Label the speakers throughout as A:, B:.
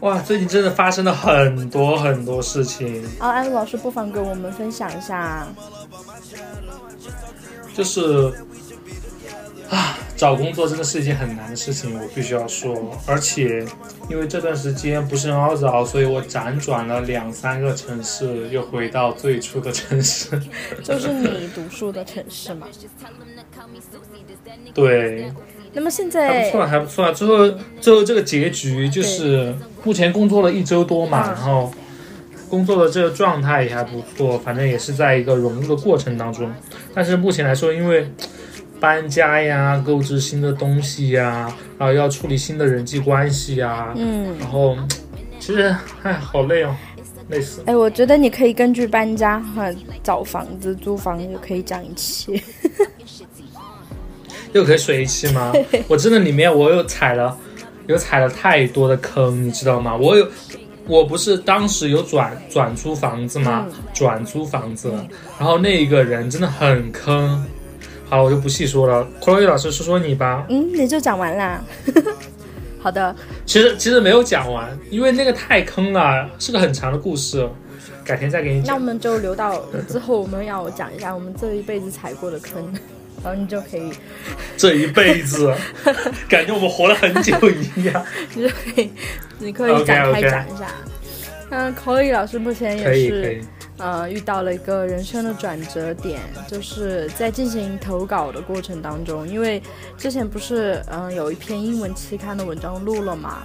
A: 哇，最近真的发生了很多很多事情。
B: 啊，艾老师不妨跟我们分享一下。
A: 就是啊，找工作真的是一件很难的事情，我必须要说。而且因为这段时间不是很好找，所以我辗转了两三个城市，又回到最初的城市。
B: 就是你读书的城市嘛？
A: 对。
B: 那么现在
A: 还不错，还不错。最后最后这个结局就是目前工作了一周多嘛，然后。工作的这个状态也还不错，反正也是在一个融入的过程当中。但是目前来说，因为搬家呀、购置新的东西呀，然后要处理新的人际关系呀，嗯，然后 其实哎，好累哦，累死。
B: 哎，我觉得你可以根据搬家和找房子、租房就可以讲一期，
A: 又可以水一期吗？我真的里面我又踩了，有踩了太多的坑，你知道吗？我有。我不是当时有转转租房子吗？转租房子，然后那一个人真的很坑。好，我就不细说了。克洛伊老师说说你吧。
B: 嗯，你就讲完啦。好的。
A: 其实其实没有讲完，因为那个太坑了，是个很长的故事，改天再给你讲。
B: 那我们就留到之后，我们要讲一下我们这一辈子踩过的坑。然后你就可以，
A: 这一辈子感觉我们活了很久一样。
B: 你就可以，你可以展开讲一下。嗯，口语老师目前也是，呃，遇到了一个人生的转折点，就是在进行投稿的过程当中，因为之前不是嗯有一篇英文期刊的文章录了嘛。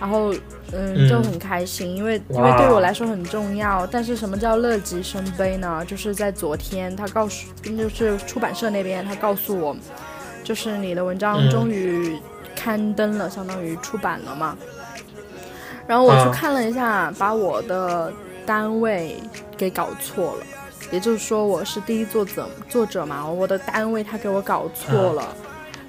B: 然后，嗯，就很开心，因为因为对我来说很重要。但是什么叫乐极生悲呢？就是在昨天，他告诉，就是出版社那边，他告诉我，就是你的文章终于刊登了，相当于出版了嘛。然后我去看了一下，把我的单位给搞错了，也就是说我是第一作者，作者嘛，我的单位他给我搞错了。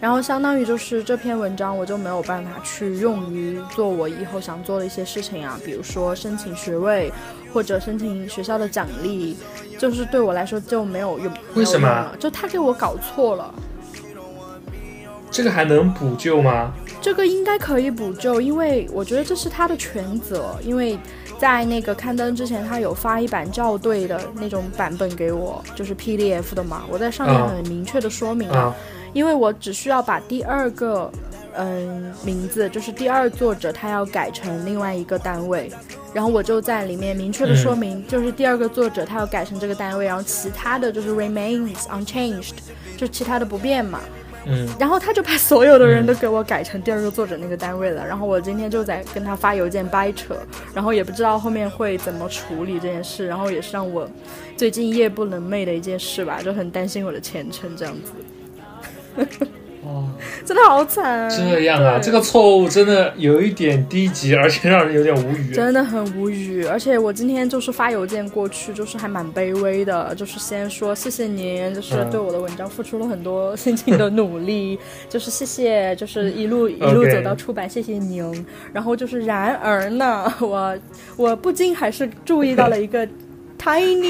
B: 然后相当于就是这篇文章，我就没有办法去用于做我以后想做的一些事情啊，比如说申请学位或者申请学校的奖励，就是对我来说就没有用。
A: 为什么？
B: 就他给我搞错了。
A: 这个还能补救吗？
B: 这个应该可以补救，因为我觉得这是他的全责。因为在那个刊登之前，他有发一版校对的那种版本给我，就是 PDF 的嘛。我在上面很明确的说明了。因为我只需要把第二个，嗯，名字就是第二作者，他要改成另外一个单位，然后我就在里面明确的说明，就是第二个作者他要改成这个单位，然后其他的就是 remains unchanged，就其他的不变嘛。
A: 嗯。
B: 然后他就把所有的人都给我改成第二个作者那个单位了，然后我今天就在跟他发邮件掰扯，然后也不知道后面会怎么处理这件事，然后也是让我最近夜不能寐的一件事吧，就很担心我的前程这样子。
A: 哦，
B: 真的好惨！
A: 这样啊，这个错误真的有一点低级，而且让人有点无语。
B: 真的很无语，而且我今天就是发邮件过去，就是还蛮卑微的，就是先说谢谢您，就是对我的文章付出了很多辛勤的努力，就是谢谢，就是一路一路 走到出版，谢谢您。然后就是然而呢，我我不禁还是注意到了一个。tiny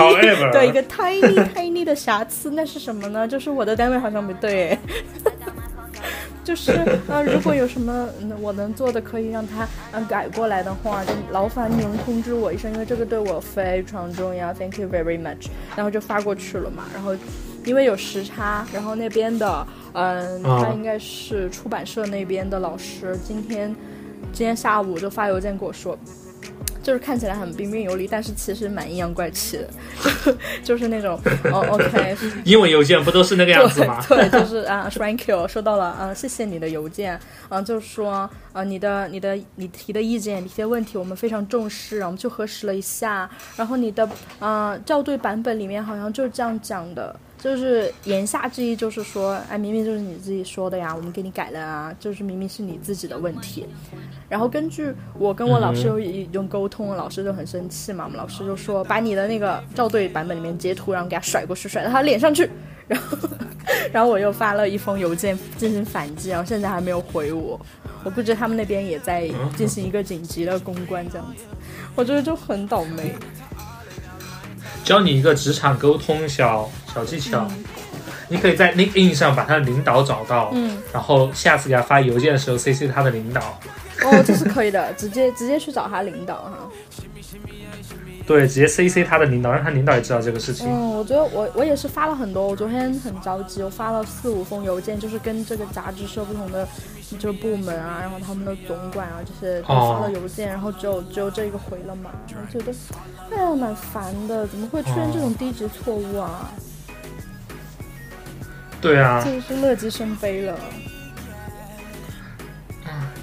B: 对一个 tiny tiny 的瑕疵，那是什么呢？就是我的单位好像不对，就是呃，如果有什么我能做的可以让他嗯改过来的话，就劳烦您通知我一声，因为这个对我非常重要。Thank you very much。然后就发过去了嘛。然后因为有时差，然后那边的嗯，他应该是出版社那边的老师，今天今天下午就发邮件给我说。就是看起来很彬彬有礼，但是其实蛮阴阳怪气的，就是那种哦，OK，
A: 英文邮件不都是那个样子吗？
B: 对，就是啊，Thank you，收到了啊，谢谢你的邮件，嗯，就是说啊，你的、你的、你提的意见、你提的问题，我们非常重视，然后我们就核实了一下，然后你的啊校对版本里面好像就是这样讲的。就是言下之意，就是说，哎，明明就是你自己说的呀，我们给你改了啊，就是明明是你自己的问题。然后根据我跟我老师有一种沟通，老师就很生气嘛，我们老师就说，把你的那个校对版本里面截图，然后给他甩过去，甩到他脸上去。然后，然后我又发了一封邮件进行反击，然后现在还没有回我。我估计他们那边也在进行一个紧急的公关，这样子，我觉得就很倒霉。
A: 教你一个职场沟通小小技巧，你可以在 LinkedIn 上把他的领导找到，
B: 嗯，
A: 然后下次给他发邮件的时候 CC 他的领导。
B: 哦，这是可以的，直接直接去找他领导哈。
A: 对，直接 CC 他的领导，让他领导也知道这个事情。
B: 嗯，我觉得我我也是发了很多，我昨天很着急，我发了四五封邮件，就是跟这个杂志社不同的就部门啊，然后他们的总管啊这些都发了邮件，然后只有只有这一个回了嘛，我觉得哎呀蛮烦的，怎么会出现这种低级错误啊？
A: 对啊，
B: 这是乐极生悲了。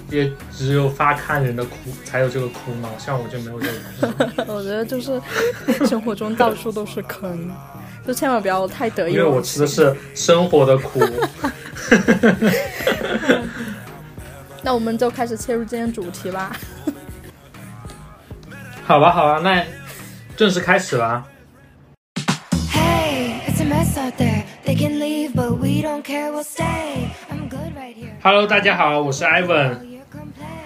A: 也只有发看人的苦才有这个苦恼，像我就没有这个。
B: 我觉得就是 生活中到处都是坑，就千万不要太得意。
A: 因为我吃的是生活的苦。
B: 那我们就开始切入今天主题吧。
A: 好吧，好吧，那正式开始了。Hello，大家好，我是 Ivan。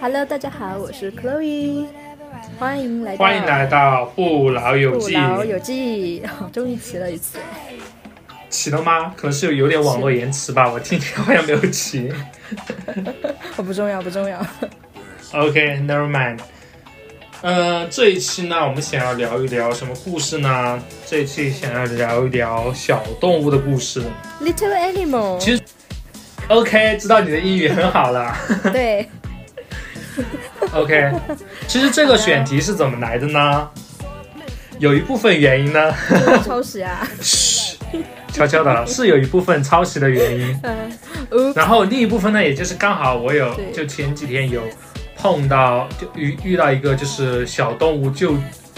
B: Hello，大家好，我是 Chloe，欢迎来到
A: 欢迎来到不老有记。
B: 不老有记，终于齐了一次。
A: 齐了吗？可能是有有点网络延迟吧，我听听好像没有齐。
B: 我 不重要，不重要。
A: OK，Never mind。呃，这一期呢，我们想要聊一聊什么故事呢？这一期想要聊一聊小动物的故事。
B: Little animal。
A: 其实，OK，知道你的英语很好了。
B: 对。
A: OK，其实这个选题是怎么来的呢？有一部分原因呢，
B: 抄袭啊，
A: 嘘，悄悄的，是有一部分抄袭的原因。嗯，然后另一部分呢，也就是刚好我有，就前几天有碰到，就遇遇到一个就是小动物救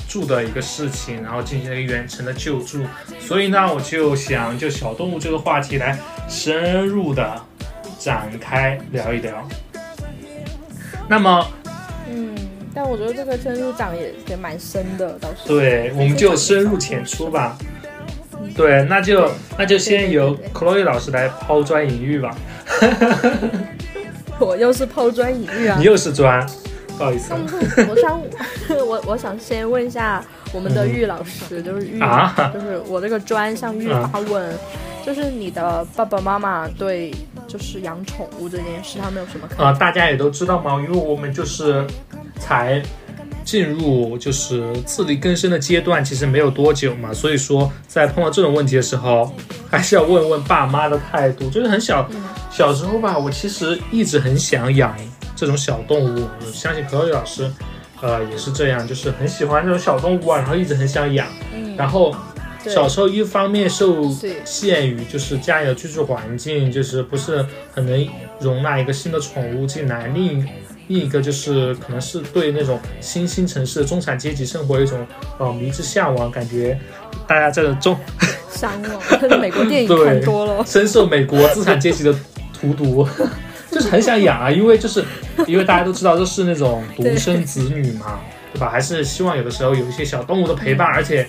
A: 助的一个事情，然后进行了一个远程的救助，所以呢，我就想就小动物这个话题来深入的展开聊一聊。那么，
B: 嗯，但我觉得这个深入讲也也蛮深的，倒是。
A: 对，我们就深入浅出吧。对，那就那就先由 Chloe 老师来抛砖引玉吧。
B: 我又是抛砖引玉啊！
A: 你又是砖，不好意思。
B: 我想，我 我想先问一下我们的玉老师，就是玉，就是我这个砖向玉发问。就是你的爸爸妈妈对就是养宠物这件事，他们有什么看法？
A: 啊，大家也都知道嘛，因为我们就是才进入就是自力更生的阶段，其实没有多久嘛，所以说在碰到这种问题的时候，还是要问问爸妈的态度。就是很小小时候吧，我其实一直很想养这种小动物，我相信何伟老师，呃，也是这样，就是很喜欢这种小动物啊，然后一直很想养，然后。小时候一方面受限于就是家里的居住环境，就是不是很能容纳一个新的宠物进来；另另一个就是可能是对那种新兴城市的中产阶级生活一种呃迷之向往，感觉大家这个中
B: 向往，美国电影 看多了，
A: 深受美国资产阶级的荼毒，就是很想养啊，因为就是因为大家都知道这是那种独生子女嘛，对吧？还是希望有的时候有一些小动物的陪伴，而且。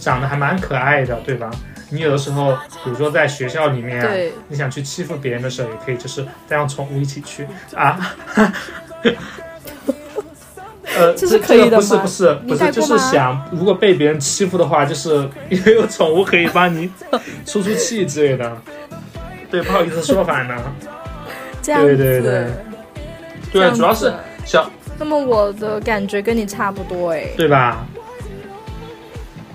A: 长得还蛮可爱的，对吧？你有的时候，比如说在学校里面啊，你想去欺负别人的时候，也可以就是带上宠物一起去啊。呃，
B: 这是可以
A: 的不是不是不是，就是想如果被别人欺负的话，就是因为有宠物可以帮你 出出气之类的。对，不好意思说反了。
B: 这样
A: 子。对对对。对，主要是小。
B: 那么我的感觉跟你差不多哎。
A: 对吧？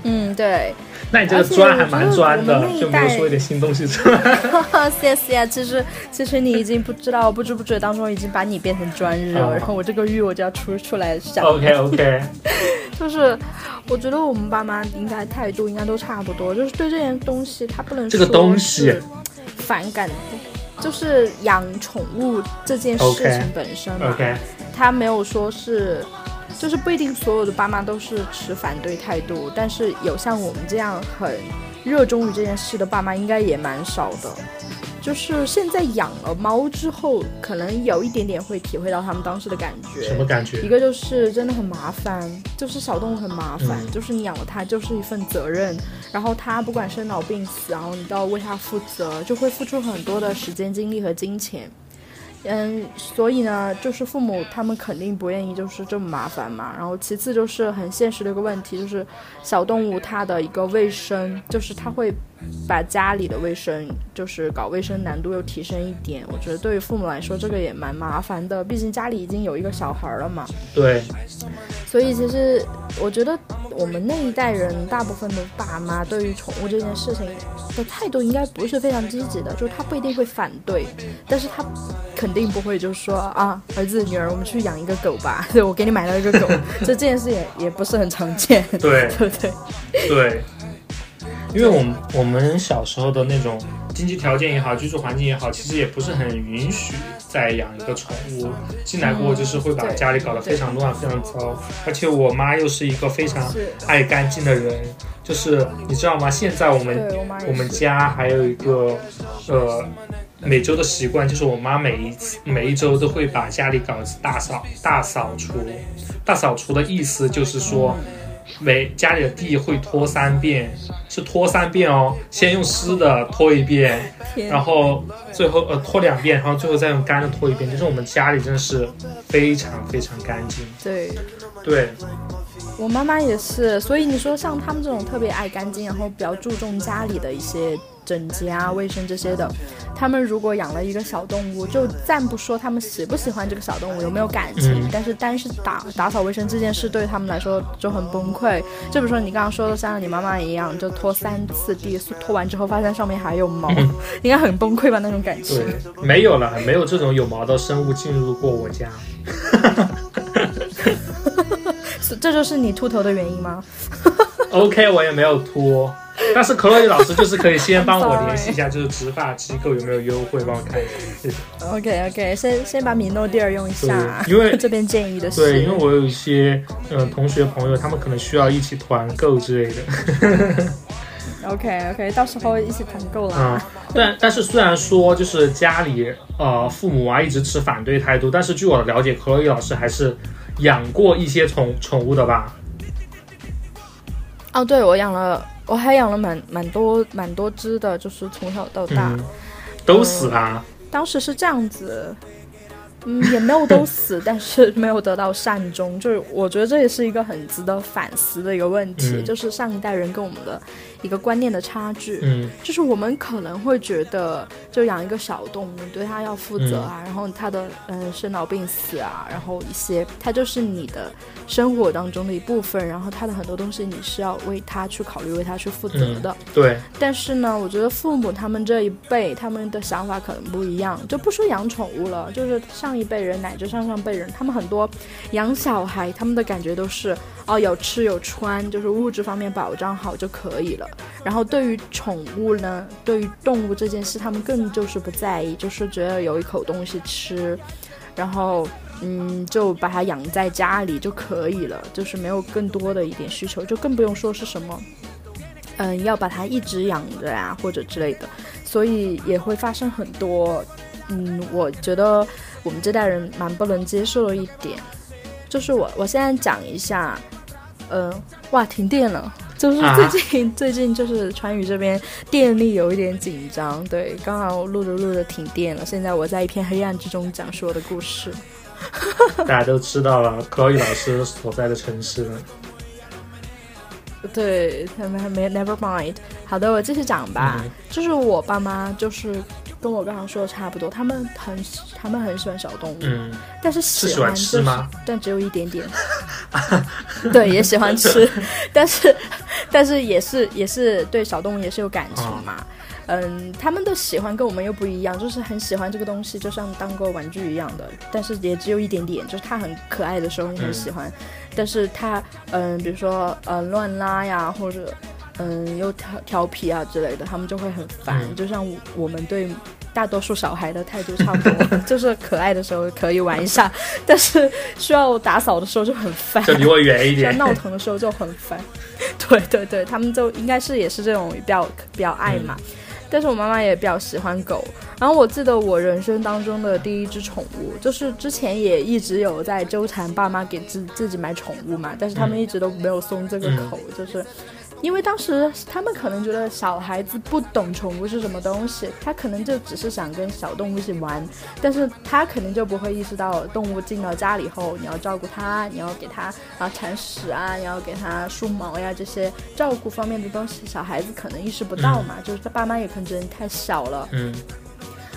B: 嗯，对。
A: 那你这个砖还蛮砖的，就没有说一点新东西出来。
B: 谢谢。其实，其实你已经不知道，不知不觉当中已经把你变成砖日了。然后我这个玉我就要出出来想。
A: OK OK。
B: 就是，我觉得我们爸妈应该态度应该都差不多，就是对这件东西他不能
A: 这个东西
B: 反感，就是养宠物这件事情本身
A: ，OK，
B: 他没有说是。就是不一定所有的爸妈都是持反对态度，但是有像我们这样很热衷于这件事的爸妈应该也蛮少的。就是现在养了猫之后，可能有一点点会体会到他们当时的感觉。
A: 什么感觉？
B: 一个就是真的很麻烦，就是小动物很麻烦，就是你养了它就是一份责任，然后它不管生老病死，然后你都要为它负责，就会付出很多的时间、精力和金钱。嗯，所以呢，就是父母他们肯定不愿意就是这么麻烦嘛。然后其次就是很现实的一个问题，就是小动物它的一个卫生，就是它会把家里的卫生，就是搞卫生难度又提升一点。我觉得对于父母来说，这个也蛮麻烦的，毕竟家里已经有一个小孩了嘛。
A: 对。
B: 所以其实我觉得我们那一代人大部分的爸妈对于宠物这件事情的态度应该不是非常积极的，就是他不一定会反对，但是他肯定不会就是说啊，儿子女儿，我们去养一个狗吧，对我给你买了一个狗，这 这件事也也不是很常见，
A: 对
B: 对对
A: 对，因为我们我们小时候的那种经济条件也好，居住环境也好，其实也不是很允许。再养一个宠物进来过，就是会把家里搞得非常乱、非常糟。而且我妈又是一个非常爱干净的人，就是你知道吗？现在我们我们家还有一个呃每周的习惯，就是我妈每一次每一周都会把家里搞一次大扫大扫除。大扫除的意思就是说。每家里的地会拖三遍，是拖三遍哦。先用湿的拖一遍，然后最后呃拖两遍，然后最后再用干的拖一遍。就是我们家里真的是非常非常干净。
B: 对，
A: 对。
B: 我妈妈也是，所以你说像他们这种特别爱干净，然后比较注重家里的一些。整洁啊、卫生这些的，他们如果养了一个小动物，就暂不说他们喜不喜欢这个小动物，有没有感情，但是单是打打扫卫生这件事，对他们来说就很崩溃。就比如说你刚刚说的，像你妈妈一样，就拖三次地，拖完之后发现上面还有毛，应该很崩溃吧？那种感情。
A: 没有了，没有这种有毛的生物进入过我家。
B: 这就是你秃头的原因吗？
A: OK，我也没有秃。但是可乐老师就是可以先帮我联系一下，就是植发机构有没有优惠，帮我看一下，谢谢。
B: OK OK，先先把米诺地尔用一下，
A: 因为
B: 这边建议的是，
A: 对，因为我有一些嗯同学朋友，他们可能需要一起团购之类的。
B: OK OK，到时候一起团购了。嗯，
A: 但但是虽然说就是家里呃父母啊一直持反对态度，但是据我的了解，可乐老师还是养过一些宠宠物的吧？
B: 哦，对，我养了。我还养了蛮蛮多蛮多只的，就是从小到大，
A: 都死啦。
B: 当时是这样子。嗯，也没有都死，但是没有得到善终，就是我觉得这也是一个很值得反思的一个问题，就是上一代人跟我们的一个观念的差距。
A: 嗯，
B: 就是我们可能会觉得，就养一个小动物，对它要负责啊，然后它的嗯生老病死啊，然后一些它就是你的生活当中的一部分，然后它的很多东西你是要为它去考虑，为它去负责的。
A: 对。
B: 但是呢，我觉得父母他们这一辈，他们的想法可能不一样，就不说养宠物了，就是。上一辈人乃至上上辈人，他们很多养小孩，他们的感觉都是哦，有吃有穿，就是物质方面保障好就可以了。然后对于宠物呢，对于动物这件事，他们更就是不在意，就是觉得有一口东西吃，然后嗯，就把它养在家里就可以了，就是没有更多的一点需求，就更不用说是什么嗯，要把它一直养着呀或者之类的，所以也会发生很多嗯，我觉得。我们这代人蛮不能接受的一点，就是我我现在讲一下，嗯，哇，停电了，就是最近 最近就是川渝这边电力有一点紧张，对，刚好录着录着停电了，现在我在一片黑暗之中讲述我的故事，
A: 大家都知道了，可以老师所在的城市了，
B: 对，没没，never mind，好的，我继续讲吧，就是我爸妈就是。跟我刚刚说的差不多，他们很他们很喜欢小动物，
A: 嗯，
B: 但
A: 是
B: 喜欢
A: 吃吗？
B: 但只有一点点，对，也喜欢吃，但是但是也是也是对小动物也是有感情嘛，嗯，他们的喜欢跟我们又不一样，就是很喜欢这个东西，就像当个玩具一样的，但是也只有一点点，就是它很可爱的时候你很喜欢，但是它嗯，比如说呃乱拉呀或者。嗯，又调调皮啊之类的，他们就会很烦。就像我们对大多数小孩的态度差不多，就是可爱的时候可以玩一下，但是需要打扫的时候就很烦，
A: 就离我远一点。
B: 闹腾的时候就很烦。对对对，他们就应该是也是这种比较比较爱嘛。但是我妈妈也比较喜欢狗。然后我记得我人生当中的第一只宠物，就是之前也一直有在纠缠爸妈给自自己买宠物嘛，但是他们一直都没有松这个口，就是。因为当时他们可能觉得小孩子不懂宠物是什么东西，他可能就只是想跟小动物一起玩，但是他肯定就不会意识到动物进到家里后你要照顾它，你要给它啊铲屎啊，你要给它梳毛呀这些照顾方面的东西，小孩子可能意识不到嘛，就是他爸妈也可能觉得你太小了。
A: 嗯。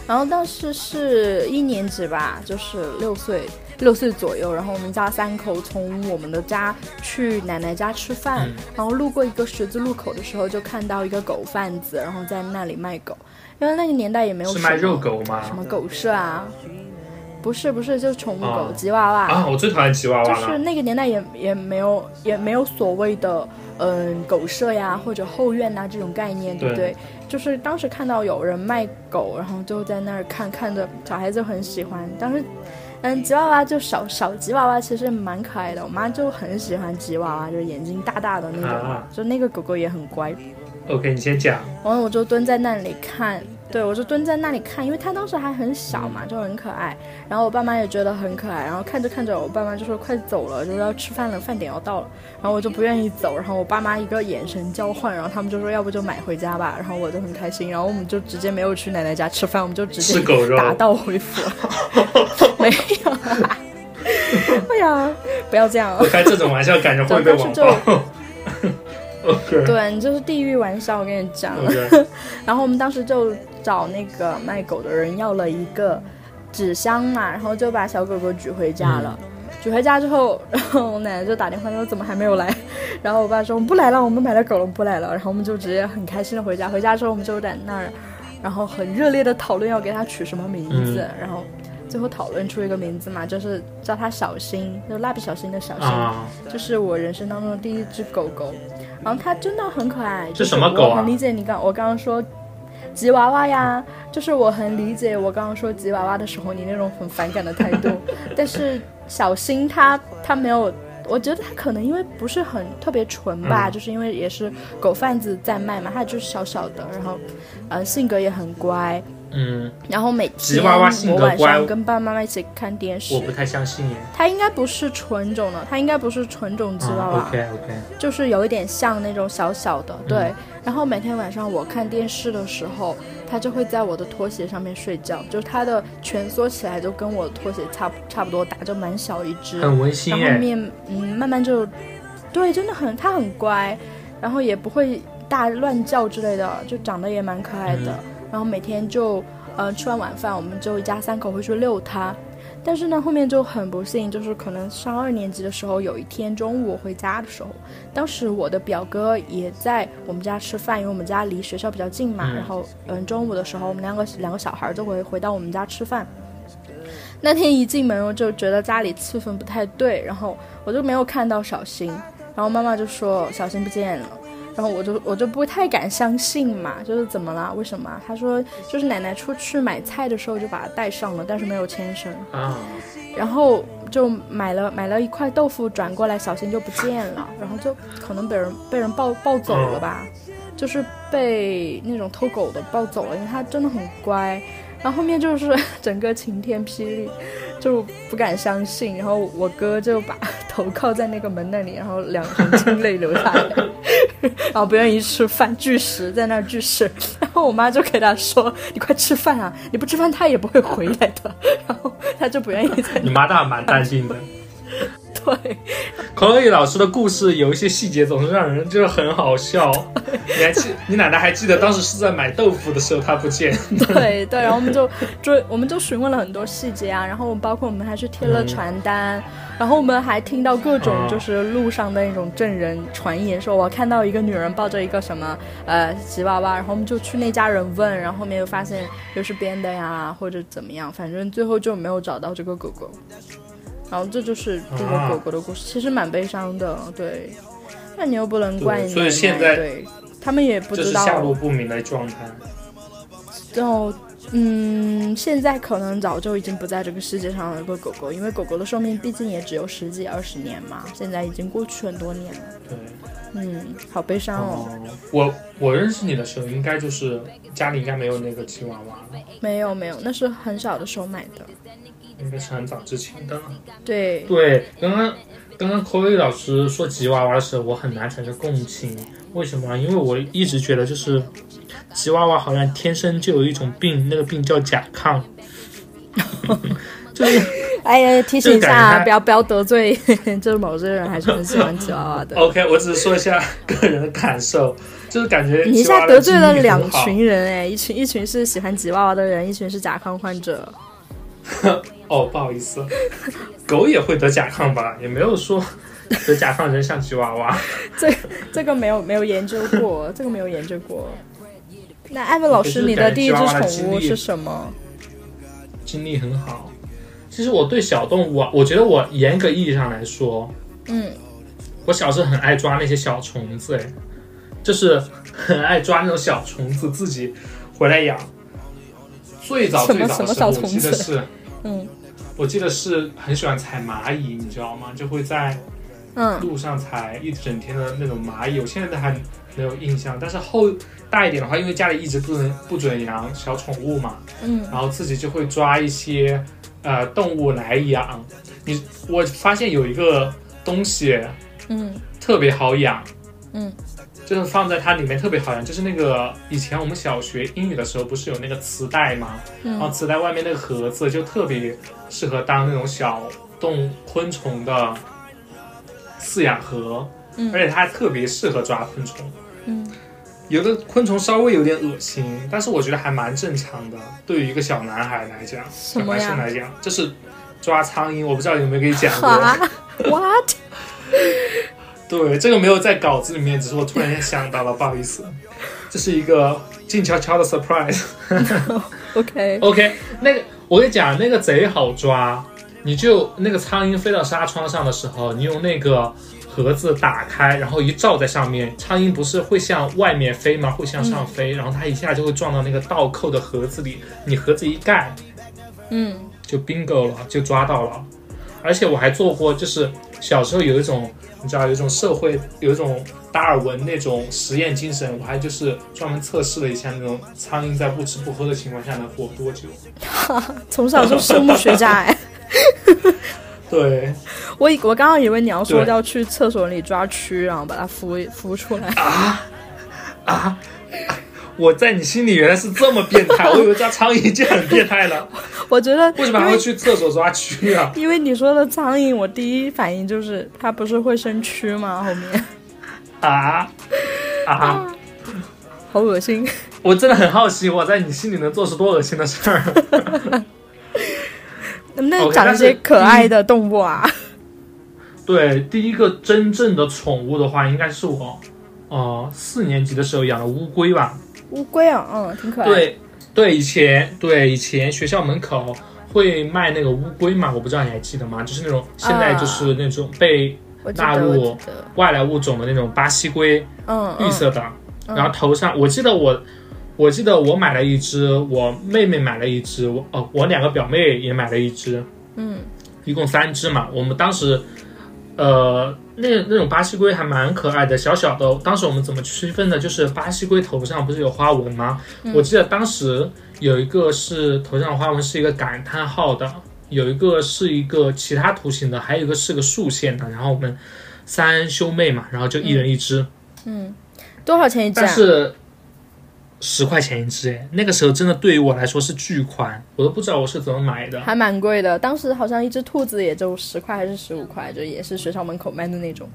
B: 然后当时是一年级吧，就是六岁。六岁左右，然后我们家三口从我们的家去奶奶家吃饭，然后路过一个十字路口的时候，就看到一个狗贩子，然后在那里卖狗。因为那个年代也没有
A: 是卖肉狗吗？
B: 什么狗舍啊？不是不是，就是宠物狗吉娃娃
A: 啊！我最讨厌吉娃娃
B: 就是那个年代也也没有也没有所谓的嗯狗舍呀或者后院呐这种概念，对不对？就是当时看到有人卖狗，然后就在那儿看看着，小孩子很喜欢，当时。嗯，吉娃娃就小小吉娃娃，其实蛮可爱的。我妈就很喜欢吉娃娃，就是眼睛大大的那种，就那个狗狗也很乖。
A: OK，你先讲。
B: 然后我就蹲在那里看。对，我就蹲在那里看，因为他当时还很小嘛，就很可爱。然后我爸妈也觉得很可爱。然后看着看着，我爸妈就说快走了，就是要吃饭了，饭点要到了。然后我就不愿意走。然后我爸妈一个眼神交换，然后他们就说要不就买回家吧。然后我就很开心。然后我们就直接没有去奶奶家吃饭，我们就直接打道回府了。没有。哎呀，不要这样。
A: 开这种玩笑，感觉会被网暴。
B: 对，你就是地狱玩笑，我跟你讲。然后我们当时就找那个卖狗的人要了一个纸箱嘛，然后就把小狗狗举回家了。举回家之后，然后我奶奶就打电话说怎么还没有来？然后我爸说我们不来了，我们买了狗了，不来了。然后我们就直接很开心的回家。回家之后我们就在那儿，然后很热烈的讨论要给它取什么名字。然后最后讨论出一个名字嘛，就是叫它小新，就蜡笔小新的小新，就是我人生当中的第一只狗狗。然后它真的很可爱，
A: 是什么狗啊？
B: 我很理解你刚我刚刚说吉娃娃呀，就是我很理解我刚刚说吉娃娃的时候你那种很反感的态度。但是小新他他没有，我觉得他可能因为不是很特别纯吧，就是因为也是狗贩子在卖嘛，他就是小小的，然后呃性格也很乖。
A: 嗯，
B: 然后每天
A: 我
B: 晚上跟爸爸妈妈一起看电视。
A: 我不太相信耶。
B: 它应该不是纯种的，它应该不是纯种吉娃娃。
A: OK OK。
B: 就是有一点像那种小小的，对。然后每天晚上我看电视的时候，它就会在我的拖鞋上面睡觉，就是它的蜷缩起来就跟我的拖鞋差差不多大，就蛮小一只。
A: 很温馨
B: 然后面嗯慢慢就，对，真的很它很乖，然后也不会大乱叫之类的，就长得也蛮可爱的。然后每天就，呃，吃完晚饭，我们就一家三口会去遛它。但是呢，后面就很不幸，就是可能上二年级的时候，有一天中午我回家的时候，当时我的表哥也在我们家吃饭，因为我们家离学校比较近嘛。然后，嗯，中午的时候，我们两个两个小孩就会回到我们家吃饭。那天一进门，我就觉得家里气氛不太对，然后我就没有看到小新，然后妈妈就说小新不见了。然后我就我就不太敢相信嘛，就是怎么了？为什么？他说就是奶奶出去买菜的时候就把它带上了，但是没有牵绳
A: 啊。
B: 然后就买了买了一块豆腐，转过来小心就不见了，然后就可能被人被人抱抱走了吧，就是被那种偷狗的抱走了，因为它真的很乖。然后后面就是 整个晴天霹雳，就不敢相信。然后我哥就把 头靠在那个门那里，然后两行 清泪流下来。然后不愿意吃饭，拒食在那儿拒食。然后我妈就给他说：“你快吃饭啊！你不吃饭，他也不会回来的。”然后他就不愿意在。
A: 你妈倒蛮担心的。
B: 对，
A: 可以老师的故事有一些细节总是让人就是很好笑。你还记？你奶奶还记得当时是在买豆腐的时候她不见？
B: 对对，然后我们就追，我们就询问了很多细节啊。然后包括我们还去贴了传单，然后我们还听到各种就是路上的那种证人传言，说我看到一个女人抱着一个什么呃吉娃娃，然后我们就去那家人问，然后后面又发现又是编的呀，或者怎么样，反正最后就没有找到这个狗狗。然后这就是这个狗狗的故事，其实蛮悲伤的，对。那你又不能怪，
A: 所以现在
B: 对他们也不知道
A: 下落不明的状态。
B: 然后，嗯，现在可能早就已经不在这个世界上了。个狗狗，因为狗狗的寿命毕竟也只有十几二十年嘛，现在已经过去很多年了。
A: 对，
B: 嗯，好悲伤哦。
A: 我我认识你的时候，应该就是家里应该没有那个吉娃娃了。
B: 没有没有，那是很小的时候买的。
A: 应该是很早之前的。
B: 对
A: 对，刚刚刚刚 c o y 老师说吉娃娃的时候，我很难产生共情。为什么？因为我一直觉得就是吉娃娃好像天生就有一种病，那个病叫甲亢。就是，
B: 哎呀，提醒一下，不要不要得罪，就是某些人还是很喜欢吉娃娃的。
A: OK，我只是说一下个人的感受，就是感觉
B: 你一下得罪了两群人，哎，一群一群是喜欢吉娃娃的人，一群是甲亢患者。
A: 哦，不好意思，狗也会得甲亢吧？也没有说得甲亢人像吉娃娃。
B: 这这个没有没有研究过，这个没有研究过。那艾文老师，你的第一只宠物是什么？
A: 经历很好。其实我对小动物啊，我觉得我严格意义上来说，
B: 嗯，
A: 我小时候很爱抓那些小虫子，哎，就是很爱抓那种小虫子，自己回来养。最早最早的时候，我记得是，
B: 嗯，
A: 我记得是很喜欢踩蚂蚁，你知道吗？就会在
B: 嗯
A: 路上踩一整天的那种蚂蚁。我现在都还没有印象，但是后大一点的话，因为家里一直不能不准养小宠物嘛，
B: 嗯，
A: 然后自己就会抓一些。呃，动物来养，你我发现有一个东西，
B: 嗯，
A: 特别好养，
B: 嗯，
A: 就是放在它里面特别好养，就是那个以前我们小学英语的时候不是有那个磁带吗？然后磁带外面那个盒子就特别适合当那种小动昆虫的饲养盒，
B: 嗯，
A: 而且它还特别适合抓昆虫，
B: 嗯。
A: 有的昆虫稍微有点恶心，但是我觉得还蛮正常的。对于一个小男孩来讲，小男生来讲，就是抓苍蝇。我不知道有没有给你讲过。
B: What？
A: 对，这个没有在稿子里面，只是我突然间想到了，不好意思。这是一个静悄悄的 surprise。
B: OK。
A: OK，那个我跟你讲，那个贼好抓。你就那个苍蝇飞到纱窗上的时候，你用那个。盒子打开，然后一照在上面，苍蝇不是会向外面飞吗？会向上飞，然后它一下就会撞到那个倒扣的盒子里。你盒子一盖，
B: 嗯，
A: 就 bingo 了，就抓到了。而且我还做过，就是小时候有一种，你知道，有一种社会，有一种达尔文那种实验精神，我还就是专门测试了一下那种苍蝇在不吃不喝的情况下能活多久。
B: 从小就生物学家哎。
A: 对，
B: 我以我刚刚以为你要说要去厕所里抓蛆，然后把它孵孵出来
A: 啊啊！我在你心里原来是这么变态，我以为抓苍蝇就很变态了。
B: 我觉得
A: 为什么还会去厕所抓蛆啊？
B: 因为你说的苍蝇，我第一反应就是它不是会生蛆吗？后面
A: 啊啊，
B: 好恶心！
A: 我真的很好奇，我在你心里能做出多恶心的事儿。
B: 能不能讲一些可爱的动物啊？
A: 对，第一个真正的宠物的话，应该是我，呃，四年级的时候养的乌龟吧。
B: 乌龟啊，嗯，挺可爱。
A: 对，对，以前对以前学校门口会卖那个乌龟嘛，我不知道你还记得吗？就是那种现在就是那种被纳入外来物种的那种巴西龟，
B: 嗯，
A: 绿色的，然后头上，我记得我。我记得我买了一只，我妹妹买了一只，我哦，我两个表妹也买了一只，
B: 嗯，
A: 一共三只嘛。我们当时，呃，那那种巴西龟还蛮可爱的，小小的。当时我们怎么区分的？就是巴西龟头上不是有花纹吗？我记得当时有一个是头上的花纹是一个感叹号的，有一个是一个其他图形的，还有一个是个竖线的。然后我们三兄妹嘛，然后就一人一只。
B: 嗯，多少钱一只？
A: 但是。十块钱一只，哎，那个时候真的对于我来说是巨款，我都不知道我是怎么买的，
B: 还蛮贵的。当时好像一只兔子也就十块还是十五块，就也是学校门口卖的那种。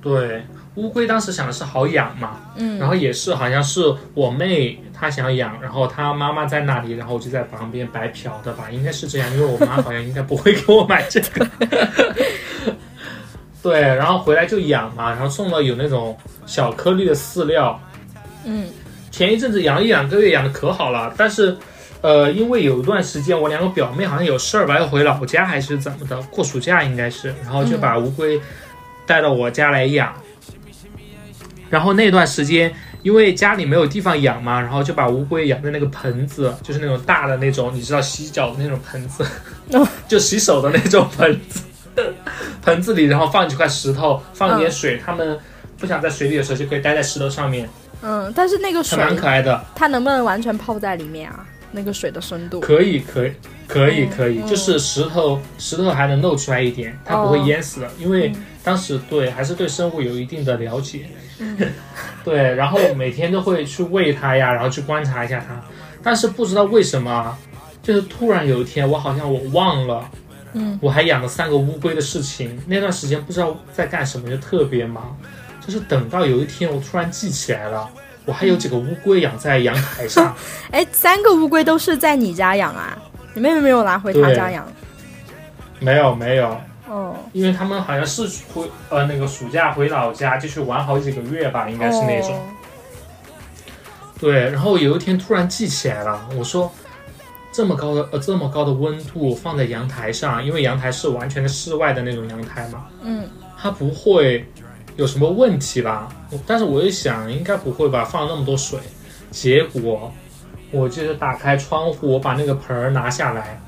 A: 对，乌龟当时想的是好养嘛，
B: 嗯，
A: 然后也是好像是我妹她想养，然后她妈妈在那里，然后我就在旁边白嫖的吧，应该是这样，因为我妈好像应该不会给我买这个。对，然后回来就养嘛，然后送了有那种小颗粒的饲料。
B: 嗯，
A: 前一阵子养了一两个月，养的可好了。但是，呃，因为有一段时间我两个表妹好像有事儿吧，要回老家还是怎么的，过暑假应该是，然后就把乌龟带到我家来养。然后那段时间，因为家里没有地方养嘛，然后就把乌龟养在那个盆子，就是那种大的那种，你知道洗脚的那种盆子，就洗手的那种盆子，盆子里，然后放几块石头，放一点水，它们不想在水里的时候，就可以待在石头上面。
B: 嗯，但是那个水
A: 蛮可爱的，
B: 它能不能完全泡在里面啊？那个水的深度
A: 可以，可以，可以，可以，就是石头，石头还能露出来一点，它不会淹死的，因为当时对还是对生物有一定的了解，对，然后每天都会去喂它呀，然后去观察一下它。但是不知道为什么，就是突然有一天，我好像我忘了，
B: 嗯，
A: 我还养了三个乌龟的事情。那段时间不知道在干什么，就特别忙。就是等到有一天，我突然记起来了，我还有几个乌龟养在阳台上。
B: 哎，三个乌龟都是在你家养啊？你妹妹没有拿回她家养？
A: 没有，没有。
B: 哦，
A: 因为他们好像是回呃那个暑假回老家就去玩好几个月吧，应该是那种。对，然后有一天突然记起来了，我说这么高的呃这么高的温度放在阳台上，因为阳台是完全的室外的那种阳台嘛，
B: 嗯，
A: 它不会有什么问题吧？但是我一想应该不会吧，放了那么多水，结果我就是打开窗户，我把那个盆儿拿下来，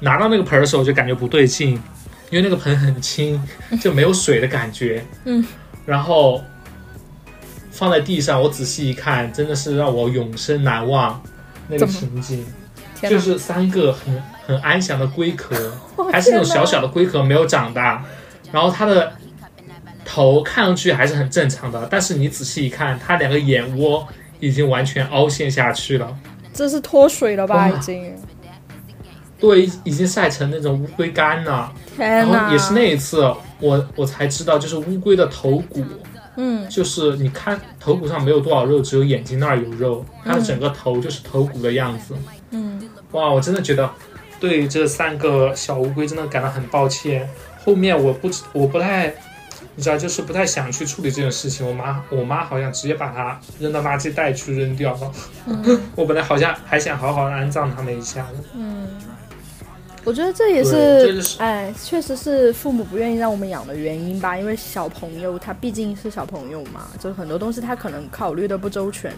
A: 拿到那个盆儿的时候就感觉不对劲。因为那个盆很轻，就没有水的感觉。
B: 嗯，
A: 然后放在地上，我仔细一看，真的是让我永生难忘那个情景。就是三个很很安详的龟壳，还是那种小小的龟壳，没有长大。然后它的头看上去还是很正常的，但是你仔细一看，它两个眼窝已经完全凹陷下去了。
B: 这是脱水了吧？已经。
A: 对，已经晒成那种乌龟干了。然后也是那一次，我我才知道，就是乌龟的头骨，
B: 嗯，
A: 就是你看头骨上没有多少肉，只有眼睛那儿有肉，它的整个头就是头骨的样子。
B: 嗯，
A: 哇，我真的觉得对这三个小乌龟真的感到很抱歉。后面我不我不太，你知道，就是不太想去处理这种事情。我妈我妈好像直接把它扔到垃圾袋去扔掉了。我本来好像还想好好安葬他们一下的。
B: 嗯。我觉得这也是，哎，确实是父母不愿意让我们养的原因吧。因为小朋友他毕竟是小朋友嘛，就是很多东西他可能考虑的不周全，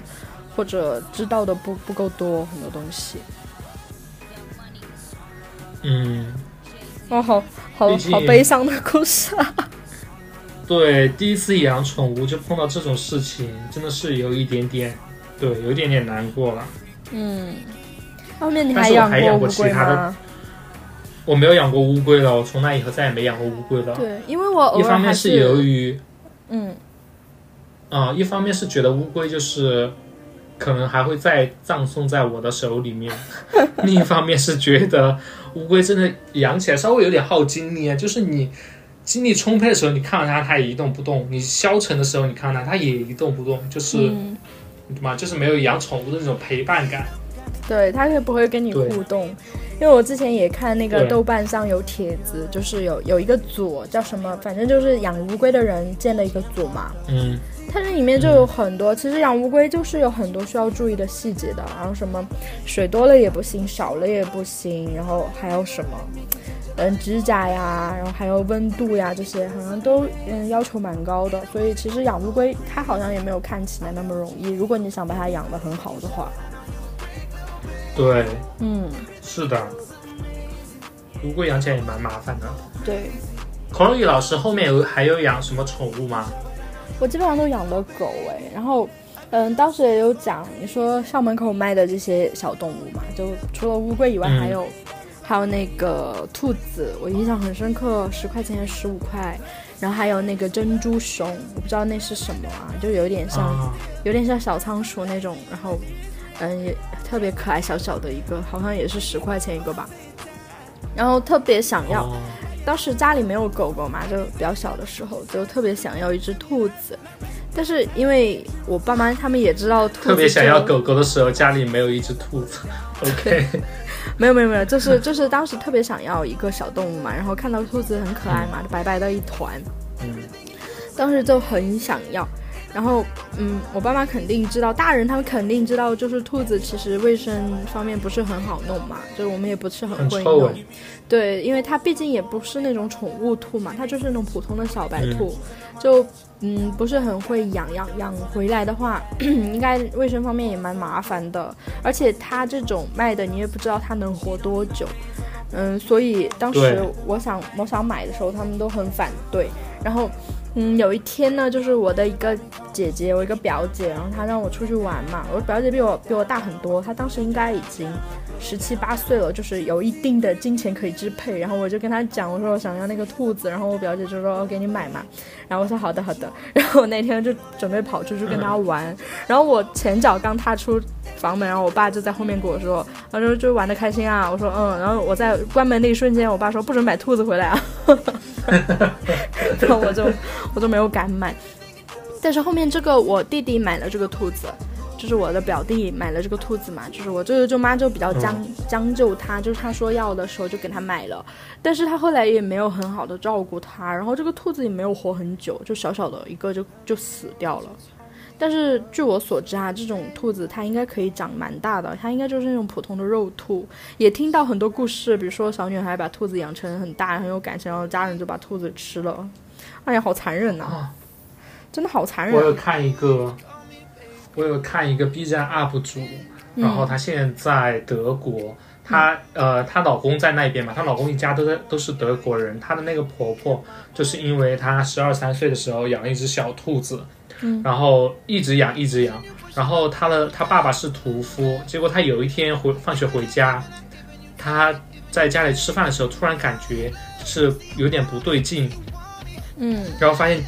B: 或者知道的不不够多，很多东西。
A: 嗯，
B: 哦，好好好悲伤的故事啊！
A: 对，第一次养宠物就碰到这种事情，真的是有一点点，对，有一点点难过了。
B: 嗯，后面你还养
A: 过乌
B: 龟吗？
A: 我没有养过乌龟了，我从那以后再也没养过乌龟了。
B: 对，因为我
A: 一方面
B: 是
A: 由于，
B: 嗯，
A: 啊，一方面是觉得乌龟就是可能还会再葬送在我的手里面，另一方面是觉得乌龟真的养起来稍微有点耗精力啊，就是你精力充沛的时候，你看到它它也一动不动；你消沉的时候，你看到它它也一动不动，就是什么，就是没有养宠物的那种陪伴感。
B: 对，它也不会跟你互动，因为我之前也看那个豆瓣上有帖子，就是有有一个组叫什么，反正就是养乌龟的人建了一个组嘛。
A: 嗯，
B: 它这里面就有很多，其实养乌龟就是有很多需要注意的细节的，然后什么水多了也不行，少了也不行，然后还有什么，嗯，指甲呀，然后还有温度呀，这些好像都嗯要求蛮高的，所以其实养乌龟它好像也没有看起来那么容易，如果你想把它养得很好的话。
A: 对，
B: 嗯，
A: 是的，乌龟养起来也蛮麻烦的。
B: 对，
A: 孔乐宇老师后面有还有养什么宠物吗？
B: 我基本上都养的狗哎，然后，嗯，当时也有讲，你说校门口卖的这些小动物嘛，就除了乌龟以外，还有还有那个兔子，我印象很深刻，十块钱十五块，然后还有那个珍珠熊，我不知道那是什么啊，就有点像，有点像小仓鼠那种，然后。嗯，也特别可爱，小小的一个，好像也是十块钱一个吧。然后特别想要，当时家里没有狗狗嘛，就比较小的时候，就特别想要一只兔子。但是因为我爸妈他们也知道，
A: 特别想要狗狗的时候，家里没有一只兔子。OK，
B: 没有没有没有，就是就是当时特别想要一个小动物嘛，然后看到兔子很可爱嘛，白白的一团，
A: 嗯，
B: 当时就很想要。然后，嗯，我爸妈肯定知道，大人他们肯定知道，就是兔子其实卫生方面不是很好弄嘛，就是我们也不是很会弄。对，因为它毕竟也不是那种宠物兔嘛，它就是那种普通的小白兔，就嗯不是很会养养养回来的话，应该卫生方面也蛮麻烦的。而且它这种卖的，你也不知道它能活多久。嗯，所以当时我想我想买的时候，他们都很反对。然后。嗯，有一天呢，就是我的一个姐姐，我一个表姐，然后她让我出去玩嘛。我表姐比我比我大很多，她当时应该已经十七八岁了，就是有一定的金钱可以支配。然后我就跟他讲，我说我想要那个兔子，然后我表姐就说我给你买嘛。然后我说好的好的。然后我那天就准备跑出去跟他玩，然后我前脚刚踏出房门，然后我爸就在后面跟我说，他说就玩的开心啊。我说嗯。然后我在关门那一瞬间，我爸说不准买兔子回来啊。然后我就我就没有敢买。但是后面这个我弟弟买了这个兔子，就是我的表弟买了这个兔子嘛，就是我舅舅舅妈就比较将将就他，就是他说要的时候就给他买了，但是他后来也没有很好的照顾它，然后这个兔子也没有活很久，就小小的一个就就死掉了。但是据我所知啊，这种兔子它应该可以长蛮大的，它应该就是那种普通的肉兔。也听到很多故事，比如说小女孩把兔子养成很大很有感情，然后家人就把兔子吃了，哎呀，好残忍呐！真的好残忍！
A: 我有看一个，我有看一个 B 站 UP 主，然后她现在在德国，她呃，她老公在那边嘛，她老公一家都在都是德国人，她的那个婆婆就是因为她十二三岁的时候养了一只小兔子，
B: 嗯，
A: 然后一直养一直养，然后她的她爸爸是屠夫，结果她有一天回放学回家，她在家里吃饭的时候，突然感觉是有点不对劲，
B: 嗯，
A: 然后发现。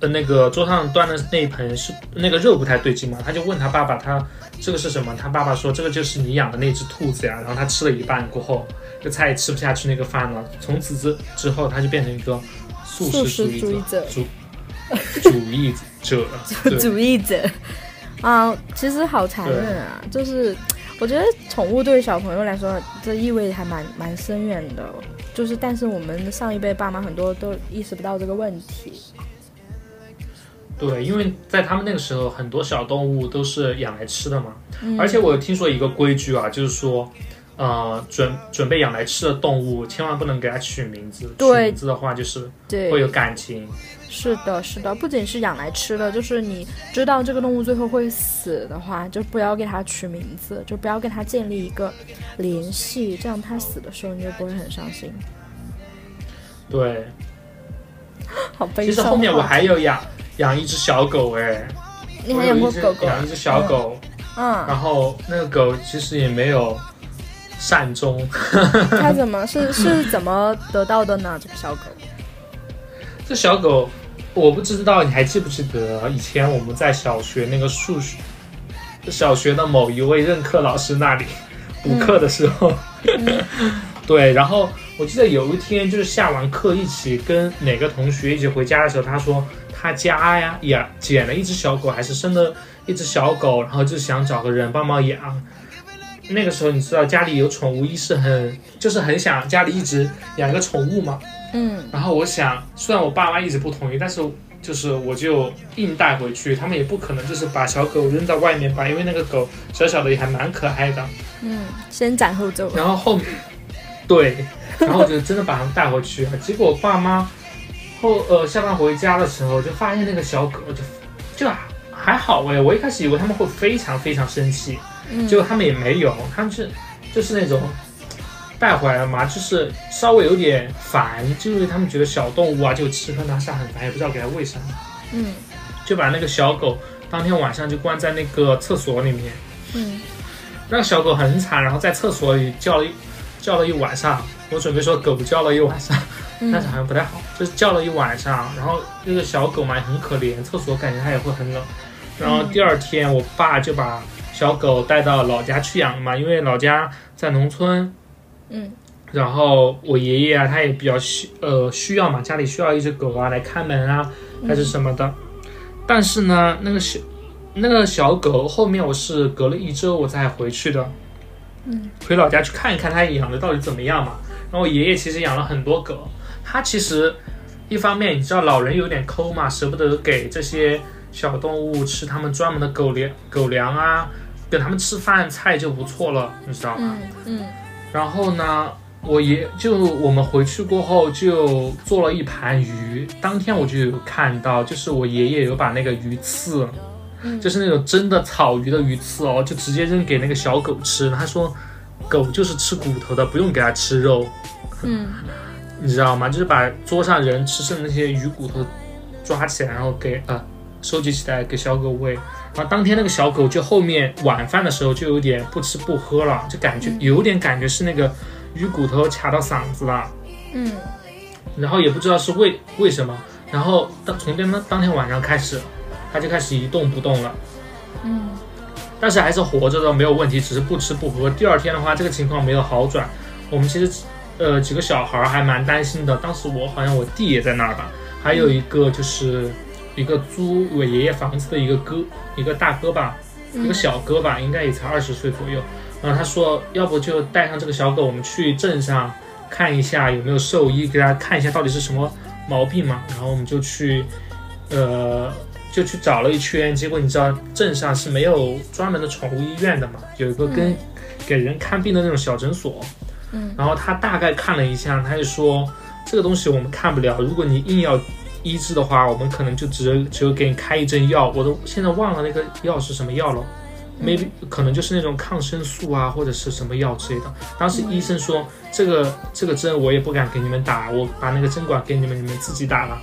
A: 呃，那个桌上端的那一盆是那个肉不太对劲嘛，他就问他爸爸，他这个是什么？他爸爸说这个就是你养的那只兔子呀。然后他吃了一半过后，这菜吃不下去那个饭了。从此之之后，他就变成一个素食主义者，主 主义者，
B: 主义者啊，其实好残忍啊！就是我觉得宠物对小朋友来说，这意味还蛮蛮深远的。就是，但是我们上一辈爸妈很多都意识不到这个问题。
A: 对，因为在他们那个时候，很多小动物都是养来吃的嘛。而且我听说一个规矩啊，就是说，呃，准准备养来吃的动物，千万不能给它取名字。取名字的话，就是会有感情。
B: 是的，是的，不仅是养来吃的，就是你知道这个动物最后会死的话，就不要给它取名字，就不要跟它建立一个联系，这样它死的时候你就不会很伤心。
A: 对，
B: 好悲伤。
A: 其实后面我还有养。养一只小狗哎，
B: 你还养过狗狗？
A: 养一只小狗，
B: 嗯，
A: 然后那个狗其实也没有善终。
B: 它 怎么是是怎么得到的呢？这个小狗？
A: 这小狗我不知道，你还记不记得以前我们在小学那个数学小学的某一位任课老师那里补课的时候，对，然后我记得有一天就是下完课一起跟哪个同学一起回家的时候，他说。他家呀养捡了一只小狗，还是生了一只小狗，然后就想找个人帮忙养。那个时候你知道家里有宠物意识很，就是很想家里一直养一个宠物嘛。
B: 嗯。
A: 然后我想，虽然我爸妈一直不同意，但是就是我就硬带回去。他们也不可能就是把小狗扔在外面吧，因为那个狗小小的也还蛮可爱的。
B: 嗯，先斩后奏。
A: 然后后面，对，然后我就真的把它们带回去。结果我爸妈。后呃，下班回家的时候就发现那个小狗就就还好哎，我一开始以为他们会非常非常生气，结果他们也没有，他们是就是那种带回来了嘛，就是稍微有点烦，就因为他们觉得小动物啊就吃喝拉撒很烦，也不知道给它喂啥，
B: 嗯，
A: 就把那个小狗当天晚上就关在那个厕所里面，
B: 嗯，
A: 那个小狗很惨，然后在厕所里叫了一叫了一晚上，我准备说狗叫了一晚上。但是好像不太好，就是叫了一晚上，然后那个小狗嘛也很可怜，厕所感觉它也会很冷。然后第二天，我爸就把小狗带到老家去养了嘛，因为老家在农村。
B: 嗯。
A: 然后我爷爷啊，他也比较需呃需要嘛，家里需要一只狗啊来看门啊，还是什么的。但是呢，那个小那个小狗后面我是隔了一周我才回去的。
B: 嗯。
A: 回老家去看一看它养的到底怎么样嘛。然后我爷爷其实养了很多狗。他其实，一方面你知道老人有点抠嘛，舍不得给这些小动物吃他们专门的狗粮，狗粮啊，给他们吃饭菜就不错了，你知道
B: 吗？嗯嗯。
A: 然后呢，我爷就我们回去过后就做了一盘鱼，当天我就有看到，就是我爷爷有把那个鱼刺，就是那种真的草鱼的鱼刺哦，就直接扔给那个小狗吃。他说，狗就是吃骨头的，不用给它吃肉。
B: 嗯。
A: 你知道吗？就是把桌上人吃剩的那些鱼骨头抓起来，然后给呃收集起来给小狗喂。然后当天那个小狗就后面晚饭的时候就有点不吃不喝了，就感觉有点感觉是那个鱼骨头卡到嗓子了。
B: 嗯。
A: 然后也不知道是为为什么，然后当从当当天晚上开始，它就开始一动不动了。
B: 嗯。
A: 但是还是活着的，没有问题，只是不吃不喝。第二天的话，这个情况没有好转。我们其实，呃，几个小孩还蛮担心的。当时我好像我弟也在那儿吧，还有一个就是一个租我爷爷房子的一个哥，一个大哥吧，一个小哥吧，应该也才二十岁左右。然后他说，要不就带上这个小狗，我们去镇上看一下有没有兽医，给大家看一下到底是什么毛病嘛。然后我们就去，呃。就去找了一圈，结果你知道镇上是没有专门的宠物医院的嘛？有一个跟给人看病的那种小诊所。
B: 嗯。
A: 然后他大概看了一下，他就说这个东西我们看不了。如果你硬要医治的话，我们可能就只只有给你开一针药。我都现在忘了那个药是什么药了，maybe 可能就是那种抗生素啊，或者是什么药之类的。当时医生说这个这个针我也不敢给你们打，我把那个针管给你们，你们自己打了。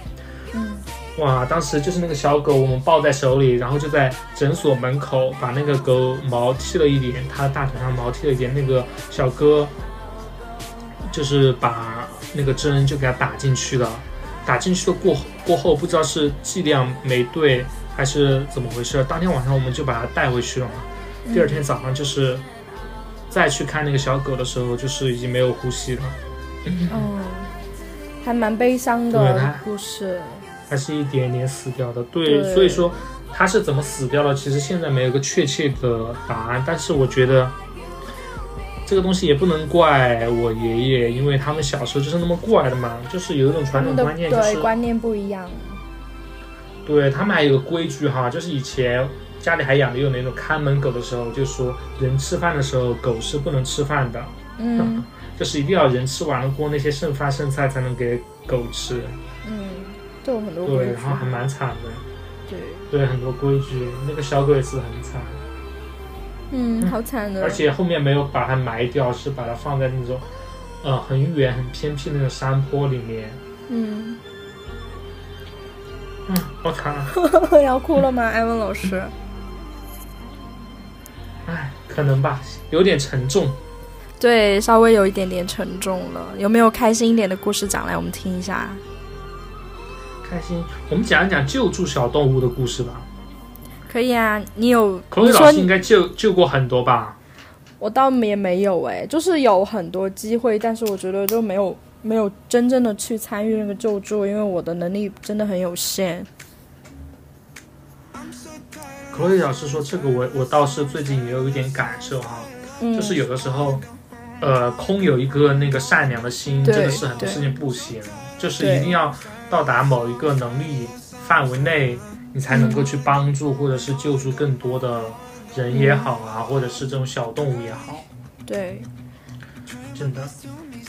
A: 哇，当时就是那个小狗，我们抱在手里，然后就在诊所门口把那个狗毛剃了一点，它大腿上毛剃了一点。那个小哥就是把那个针就给它打进去了，打进去的过过后，不知道是剂量没对还是怎么回事。当天晚上我们就把它带回去了嘛。第二天早上就是再去看那个小狗的时候，就是已经没有呼吸了。
B: 哦，还蛮悲伤的故事。
A: 它是一点点死掉的，对，所以说它是怎么死掉的？其实现在没有个确切的答案。但是我觉得这个东西也不能怪我爷爷，因为他们小时候就是那么过来的嘛，就是有一种传统观念，就是
B: 观念不一样。
A: 对他们还有个规矩哈，就是以前家里还养的有那种看门狗的时候，就说人吃饭的时候狗是不能吃饭的，
B: 嗯，
A: 就是一定要人吃完了过那些剩饭剩菜才能给狗吃，
B: 嗯。都有很多对，
A: 然后还蛮惨的，
B: 对。
A: 对，很多规矩，那个小狗也是很惨，
B: 嗯，好惨的，
A: 而且后面没有把它埋掉，是把它放在那种呃很远很偏僻那种山坡里面，
B: 嗯，
A: 嗯，好惨，
B: 要哭了吗，艾文老师？
A: 哎，可能吧，有点沉重，
B: 对，稍微有一点点沉重了，有没有开心一点的故事讲来，我们听一下？
A: 开心，我们讲一讲救助小动物的故事吧。
B: 可以啊，你有？
A: 可伟老师应该救救过很多吧？
B: 我倒也没有哎，就是有很多机会，但是我觉得就没有没有真正的去参与那个救助，因为我的能力真的很有限。
A: 可伟老师说这个，我我倒是最近也有一点感受哈，就是有的时候，呃，空有一个那个善良的心，真的是很多事情不行，就是一定要。到达某一个能力范围内，你才能够去帮助或者是救助更多的人也好啊，或者是这种小动物也好。
B: 对，
A: 真的。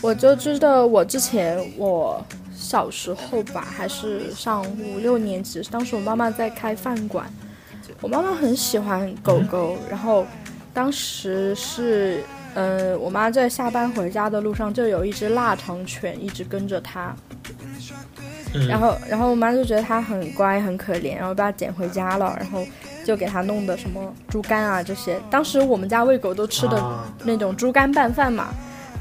B: 我就知道，我之前我小时候吧，还是上五六年级，当时我妈妈在开饭馆，我妈妈很喜欢狗狗，然后当时是，嗯，我妈在下班回家的路上就有一只腊肠犬一直跟着她。然后，然后我妈就觉得它很乖很可怜，然后把它捡回家了，然后就给它弄的什么猪肝啊这些。当时我们家喂狗都吃的那种猪肝拌饭嘛，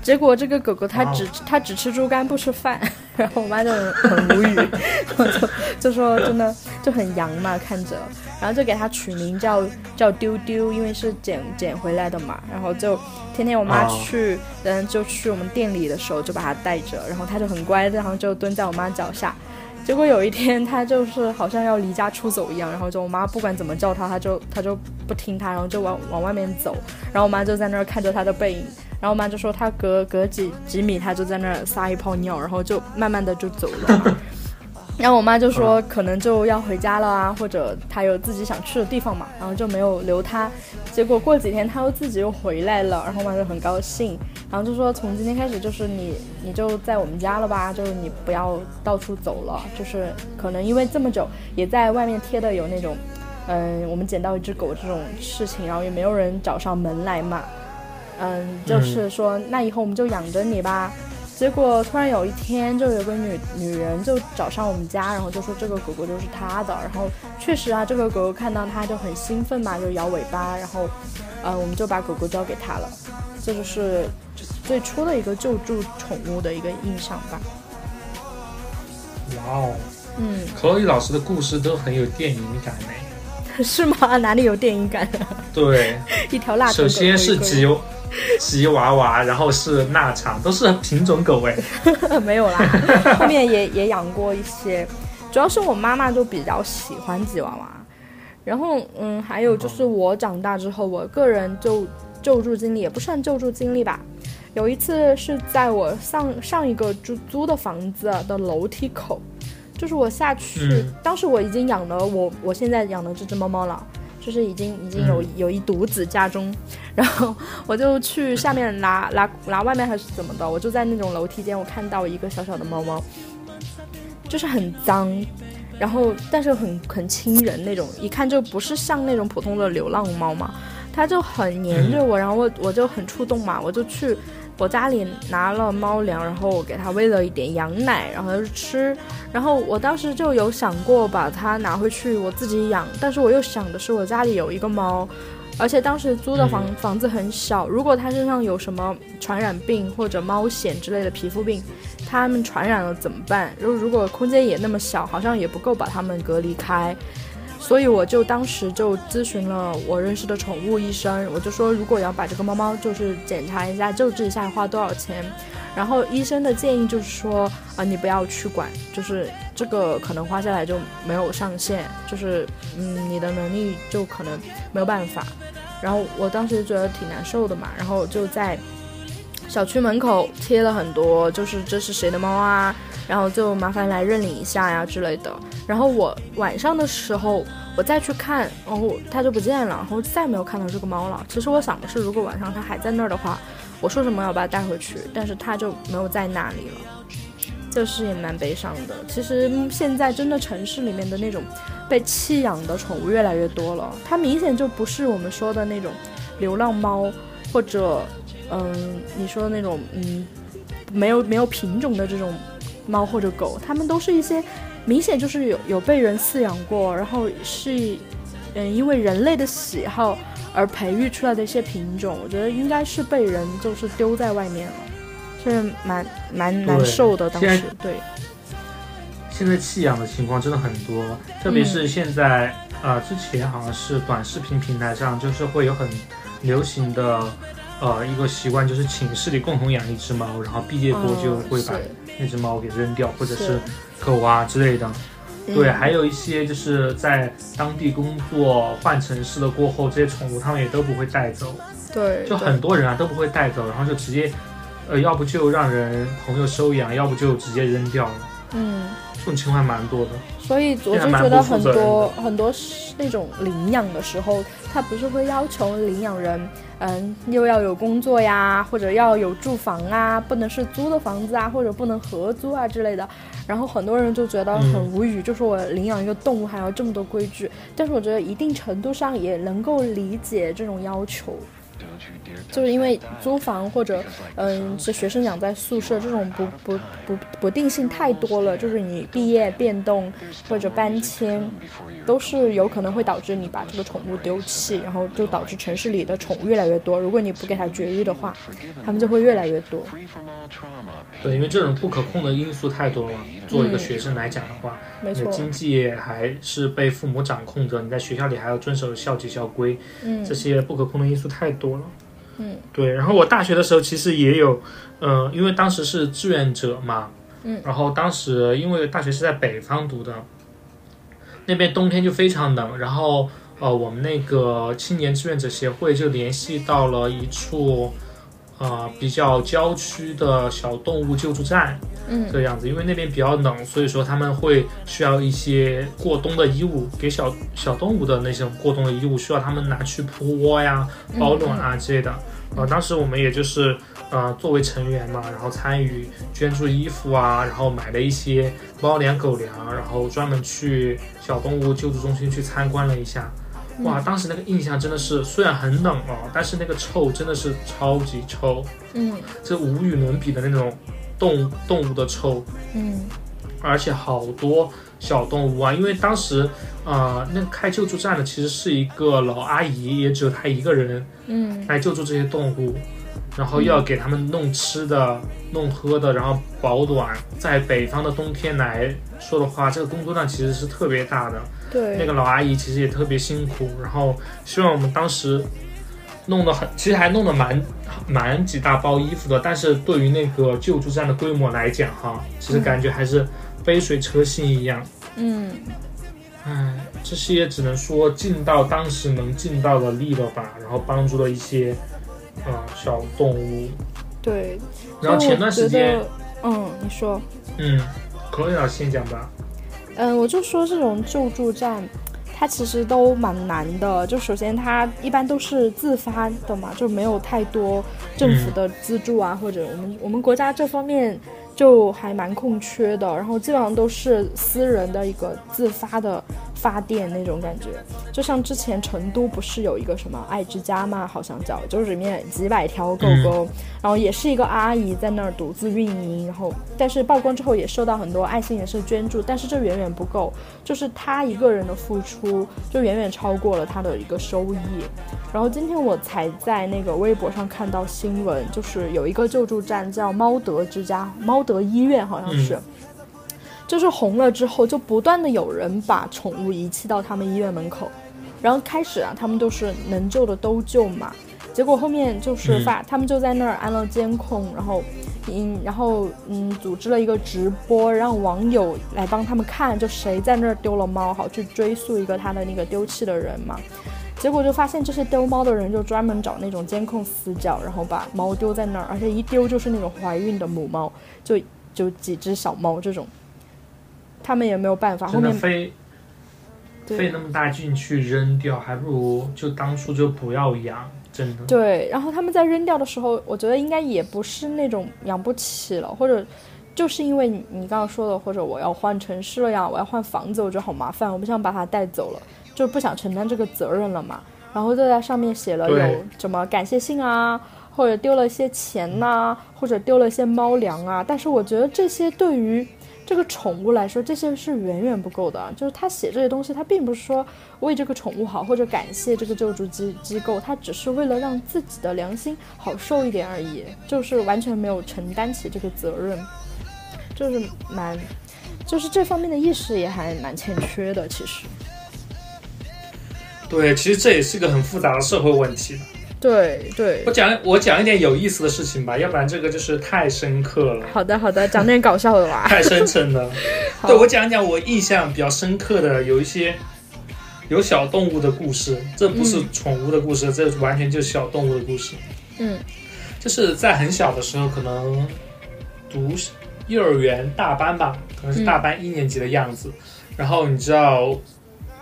B: 结果这个狗狗它只它只吃猪肝不吃饭，然后我妈就很无语，就就说真的就很洋嘛看着，然后就给它取名叫叫丢丢，因为是捡捡回来的嘛，然后就。天天我妈去，嗯，就去我们店里的时候就把它带着，然后它就很乖，然后就蹲在我妈脚下。结果有一天它就是好像要离家出走一样，然后就我妈不管怎么叫它，它就它就不听它，然后就往往外面走。然后我妈就在那儿看着它的背影，然后我妈就说她隔隔几几米她就在那儿撒一泡尿，然后就慢慢的就走了。然后我妈就说可能就要回家了啊，或者她有自己想去的地方嘛，然后就没有留她。结果过几天她又自己又回来了，然后我妈就很高兴，然后就说从今天开始就是你你就在我们家了吧，就是你不要到处走了，就是可能因为这么久也在外面贴的有那种，嗯，我们捡到一只狗这种事情，然后也没有人找上门来嘛，嗯，就是说那以后我们就养着你吧。结果突然有一天，就有个女女人就找上我们家，然后就说这个狗狗就是她的。然后确实啊，这个狗狗看到它就很兴奋嘛，就摇尾巴。然后，呃，我们就把狗狗交给她了。这就是最初的一个救助宠物的一个印象吧。
A: 哇哦，嗯，可以老师的故事都很有电影感呢。
B: 是吗？哪里有电影感？
A: 对，
B: 一条腊肠。
A: 首先是吉吉娃娃，然后是腊肠，都是品种狗哎。
B: 没有啦，后面也也养过一些，主要是我妈妈就比较喜欢吉娃娃。然后嗯，还有就是我长大之后，我个人就救助经历也不算救助经历吧。有一次是在我上上一个租租的房子的楼梯口，就是我下去，当时我已经养了我我现在养的这只猫猫了，就是已经已经有有一独子家中，然后我就去下面拿拿拿外面还是怎么的，我就在那种楼梯间，我看到一个小小的猫猫，就是很脏，然后但是很很亲人那种，一看就不是像那种普通的流浪猫嘛，它就很黏着我，然后我我就很触动嘛，我就去。我家里拿了猫粮，然后我给它喂了一点羊奶，然后它就吃。然后我当时就有想过把它拿回去我自己养，但是我又想的是我家里有一个猫，而且当时租的房房子很小，如果它身上有什么传染病或者猫癣之类的皮肤病，它们传染了怎么办？如如果空间也那么小，好像也不够把它们隔离开。所以我就当时就咨询了我认识的宠物医生，我就说如果要把这个猫猫就是检查一下、救治一下，花多少钱？然后医生的建议就是说啊，你不要去管，就是这个可能花下来就没有上限，就是嗯，你的能力就可能没有办法。然后我当时觉得挺难受的嘛，然后就在小区门口贴了很多，就是这是谁的猫啊？然后就麻烦来认领一下呀之类的。然后我晚上的时候我再去看，然后它就不见了，然后再没有看到这个猫了。其实我想的是，如果晚上它还在那儿的话，我说什么要把它带回去，但是它就没有在那里了，就是也蛮悲伤的。其实现在真的城市里面的那种被弃养的宠物越来越多了，它明显就不是我们说的那种流浪猫，或者嗯你说的那种嗯没有没有品种的这种。猫或者狗，它们都是一些明显就是有有被人饲养过，然后是嗯因为人类的喜好而培育出来的一些品种，我觉得应该是被人就是丢在外面了，是蛮蛮难受的。当时对，
A: 现在弃养的情况真的很多，特别是现在啊，之前好像是短视频平台上就是会有很流行的呃一个习惯，就是寝室里共同养一只猫，然后毕业过就会把。那只猫给扔掉，或者是狗啊之类的，对，还有一些就是在当地工作换城市了过后，这些宠物他们也都不会带走，
B: 对，
A: 就很多人啊都不会带走，然后就直接，呃，要不就让人朋友收养，要不就直接扔掉了，嗯，这种情况蛮多的。
B: 所以我就觉得很多很多那种领养的时候，他不是会要求领养人。嗯，又要有工作呀，或者要有住房啊，不能是租的房子啊，或者不能合租啊之类的。然后很多人就觉得很无语，就说我领养一个动物还要这么多规矩。但是我觉得一定程度上也能够理解这种要求。就是因为租房或者嗯是学生养在宿舍这种不不不不定性太多了，就是你毕业变动或者搬迁，都是有可能会导致你把这个宠物丢弃，然后就导致城市里的宠物越来越多。如果你不给它绝育的话，它们就会越来越多。
A: 对，因为这种不可控的因素太多了。做一个学生来讲的话，
B: 没错
A: 经济还是被父母掌控着，你在学校里还要遵守校纪校规，
B: 嗯，
A: 这些不可控的因素太多了。嗯，对，然后我大学的时候其实也有，嗯，因为当时是志愿者嘛，
B: 嗯，
A: 然后当时因为大学是在北方读的，那边冬天就非常冷，然后呃，我们那个青年志愿者协会就联系到了一处。啊，比较郊区的小动物救助站，
B: 嗯，
A: 这样子，因为那边比较冷，所以说他们会需要一些过冬的衣物，给小小动物的那些过冬的衣物，需要他们拿去铺窝呀、保暖啊之类的。呃，当时我们也就是呃作为成员嘛，然后参与捐助衣服啊，然后买了一些猫粮、狗粮，然后专门去小动物救助中心去参观了一下。哇，当时那个印象真的是，虽然很冷哦，但是那个臭真的是超级臭，
B: 嗯，
A: 这无与伦比的那种动动物的臭，
B: 嗯，
A: 而且好多小动物啊，因为当时呃，那开救助站的其实是一个老阿姨，也只有她一个人，
B: 嗯，
A: 来救助这些动物，然后要给他们弄吃的、弄喝的，然后保暖。在北方的冬天来说的话，这个工作量其实是特别大的。
B: 对，
A: 那个老阿姨其实也特别辛苦，然后希望我们当时弄得很，其实还弄得蛮蛮几大包衣服的，但是对于那个救助站的规模来讲，哈，其实感觉还是杯水车薪一样。
B: 嗯，
A: 唉，这些只能说尽到当时能尽到的力了吧，然后帮助了一些呃小动物。
B: 对，
A: 然后前段时间，
B: 嗯，你说，
A: 嗯，可以老师先讲吧。
B: 嗯，我就说这种救助站，它其实都蛮难的。就首先它一般都是自发的嘛，就没有太多政府的资助啊，或者我们我们国家这方面就还蛮空缺的。然后基本上都是私人的一个自发的。发电那种感觉，就像之前成都不是有一个什么爱之家嘛，好像叫，就是里面几百条狗狗，然后也是一个阿姨在那儿独自运营，然后但是曝光之后也受到很多爱心人士捐助，但是这远远不够，就是他一个人的付出就远远超过了他的一个收益。然后今天我才在那个微博上看到新闻，就是有一个救助站叫猫德之家，猫德医院好像是。就是红了之后，就不断的有人把宠物遗弃到他们医院门口，然后开始啊，他们都是能救的都救嘛，结果后面就是发，他们就在那儿安了监控，然后，嗯，然后嗯，组织了一个直播，让网友来帮他们看，就谁在那儿丢了猫，好去追溯一个他的那个丢弃的人嘛，结果就发现这些丢猫的人就专门找那种监控死角，然后把猫丢在那儿，而且一丢就是那种怀孕的母猫，就就几只小猫这种。他们也没有办法，后面
A: 费费那么大劲去扔掉，还不如就当初就不要养，真的。
B: 对，然后他们在扔掉的时候，我觉得应该也不是那种养不起了，或者就是因为你你刚刚说的，或者我要换城市了呀，我要换房子，我觉得好麻烦，我不想把它带走了，就不想承担这个责任了嘛。然后就在上面写了有什么感谢信啊，或者丢了一些钱呐，或者丢了一些猫粮啊。但是我觉得这些对于这个宠物来说，这些是远远不够的。就是他写这些东西，他并不是说为这个宠物好，或者感谢这个救助机机构，他只是为了让自己的良心好受一点而已，就是完全没有承担起这个责任，就是蛮，就是这方面的意识也还蛮欠缺的。其实，
A: 对，其实这也是一个很复杂的社会问题。
B: 对对，
A: 我讲我讲一点有意思的事情吧，要不然这个就是太深刻了。
B: 好的好的，讲点搞笑的吧。
A: 太深沉了。对我讲讲我印象比较深刻的有一些有小动物的故事，这不是宠物的故事，这完全就是小动物的故事。
B: 嗯，
A: 就是在很小的时候，可能读幼儿园大班吧，可能是大班一年级的样子，然后你知道。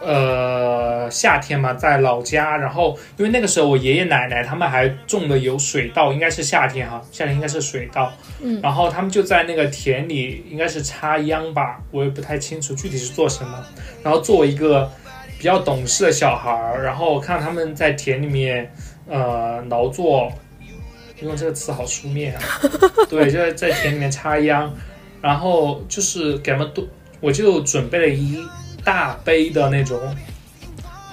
A: 呃，夏天嘛，在老家，然后因为那个时候我爷爷奶奶他们还种的有水稻，应该是夏天哈，夏天应该是水稻，
B: 嗯，
A: 然后他们就在那个田里，应该是插秧吧，我也不太清楚具体是做什么。然后作为一个比较懂事的小孩儿，然后看他们在田里面呃劳作，用这个词好书面啊，对，就在在田里面插秧，然后就是给他们都，我就准备了一。大杯的那种，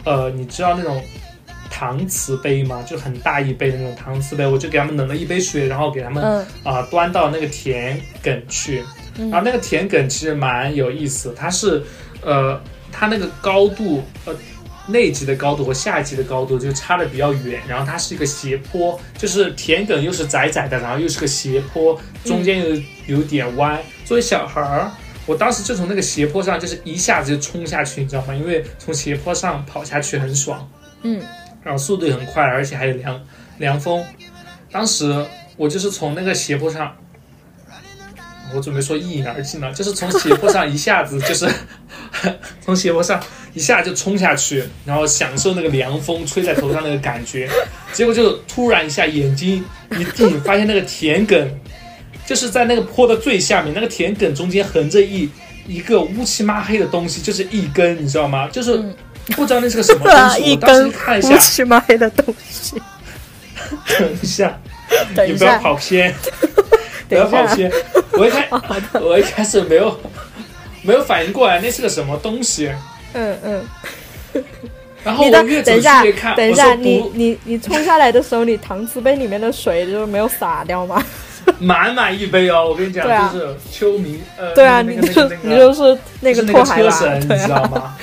A: 呃，你知道那种搪瓷杯吗？就很大一杯的那种搪瓷杯，我就给他们冷了一杯水，然后给他们啊端到那个田埂去。然后那个田埂其实蛮有意思，它是呃它那个高度呃内级的高度和下级的高度就差的比较远，然后它是一个斜坡，就是田埂又是窄窄的，然后又是个斜坡，中间又有点弯。作为小孩儿。我当时就从那个斜坡上，就是一下子就冲下去，你知道吗？因为从斜坡上跑下去很爽，
B: 嗯，
A: 然后速度也很快，而且还有凉凉风。当时我就是从那个斜坡上，我准备说一饮而尽了，就是从斜坡上一下子就是 从斜坡上一下就冲下去，然后享受那个凉风吹在头上那个感觉，结果就突然一下眼睛一定，发现那个田埂。就是在那个坡的最下面，那个田埂中间横着一一个乌漆抹黑的东西，就是一根，你知道吗？就是不知道那是个什么 东西。
B: 一
A: 根
B: 乌漆抹黑的东西。
A: 等一下，你不要跑偏。不要跑偏。我一开，我一开始没有没有反应过来那是个什么东西。
B: 嗯嗯。
A: 然后我越走越看，
B: 等一下，你你你冲下来的时候，你搪瓷杯里面的水就没有洒掉吗？
A: 满满一杯哦，我跟你讲，就是秋明，呃，
B: 对啊，
A: 你
B: 就你就是那个
A: 拖车神，你知道吗？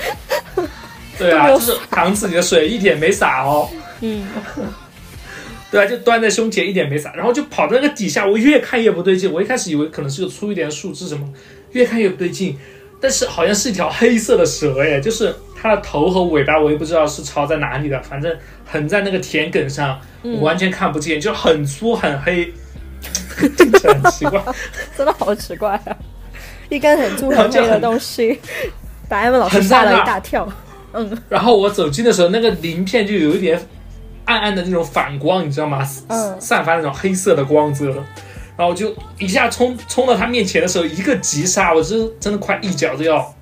A: 对啊，就是搪瓷里的水一点没洒哦。
B: 嗯。
A: 对啊，就端在胸前，一点没洒，然后就跑到那个底下，我越看越不对劲。我一开始以为可能是个粗一点的树枝什么，越看越不对劲。但是好像是一条黑色的蛇，哎，就是它的头和尾巴，我也不知道是朝在哪里的，反正横在那个田埂上，我完全看不见，就很粗很黑，很奇怪，
B: 真的好奇怪啊！一根很粗很黑的东西，把艾文老师吓了一大跳。嗯，
A: 然后我走近的时候，那个鳞片就有一点暗暗的那种反光，你知道吗？嗯，散发那种黑色的光泽。然后就一下冲冲到他面前的时候，一个急刹，我真真的快一脚就要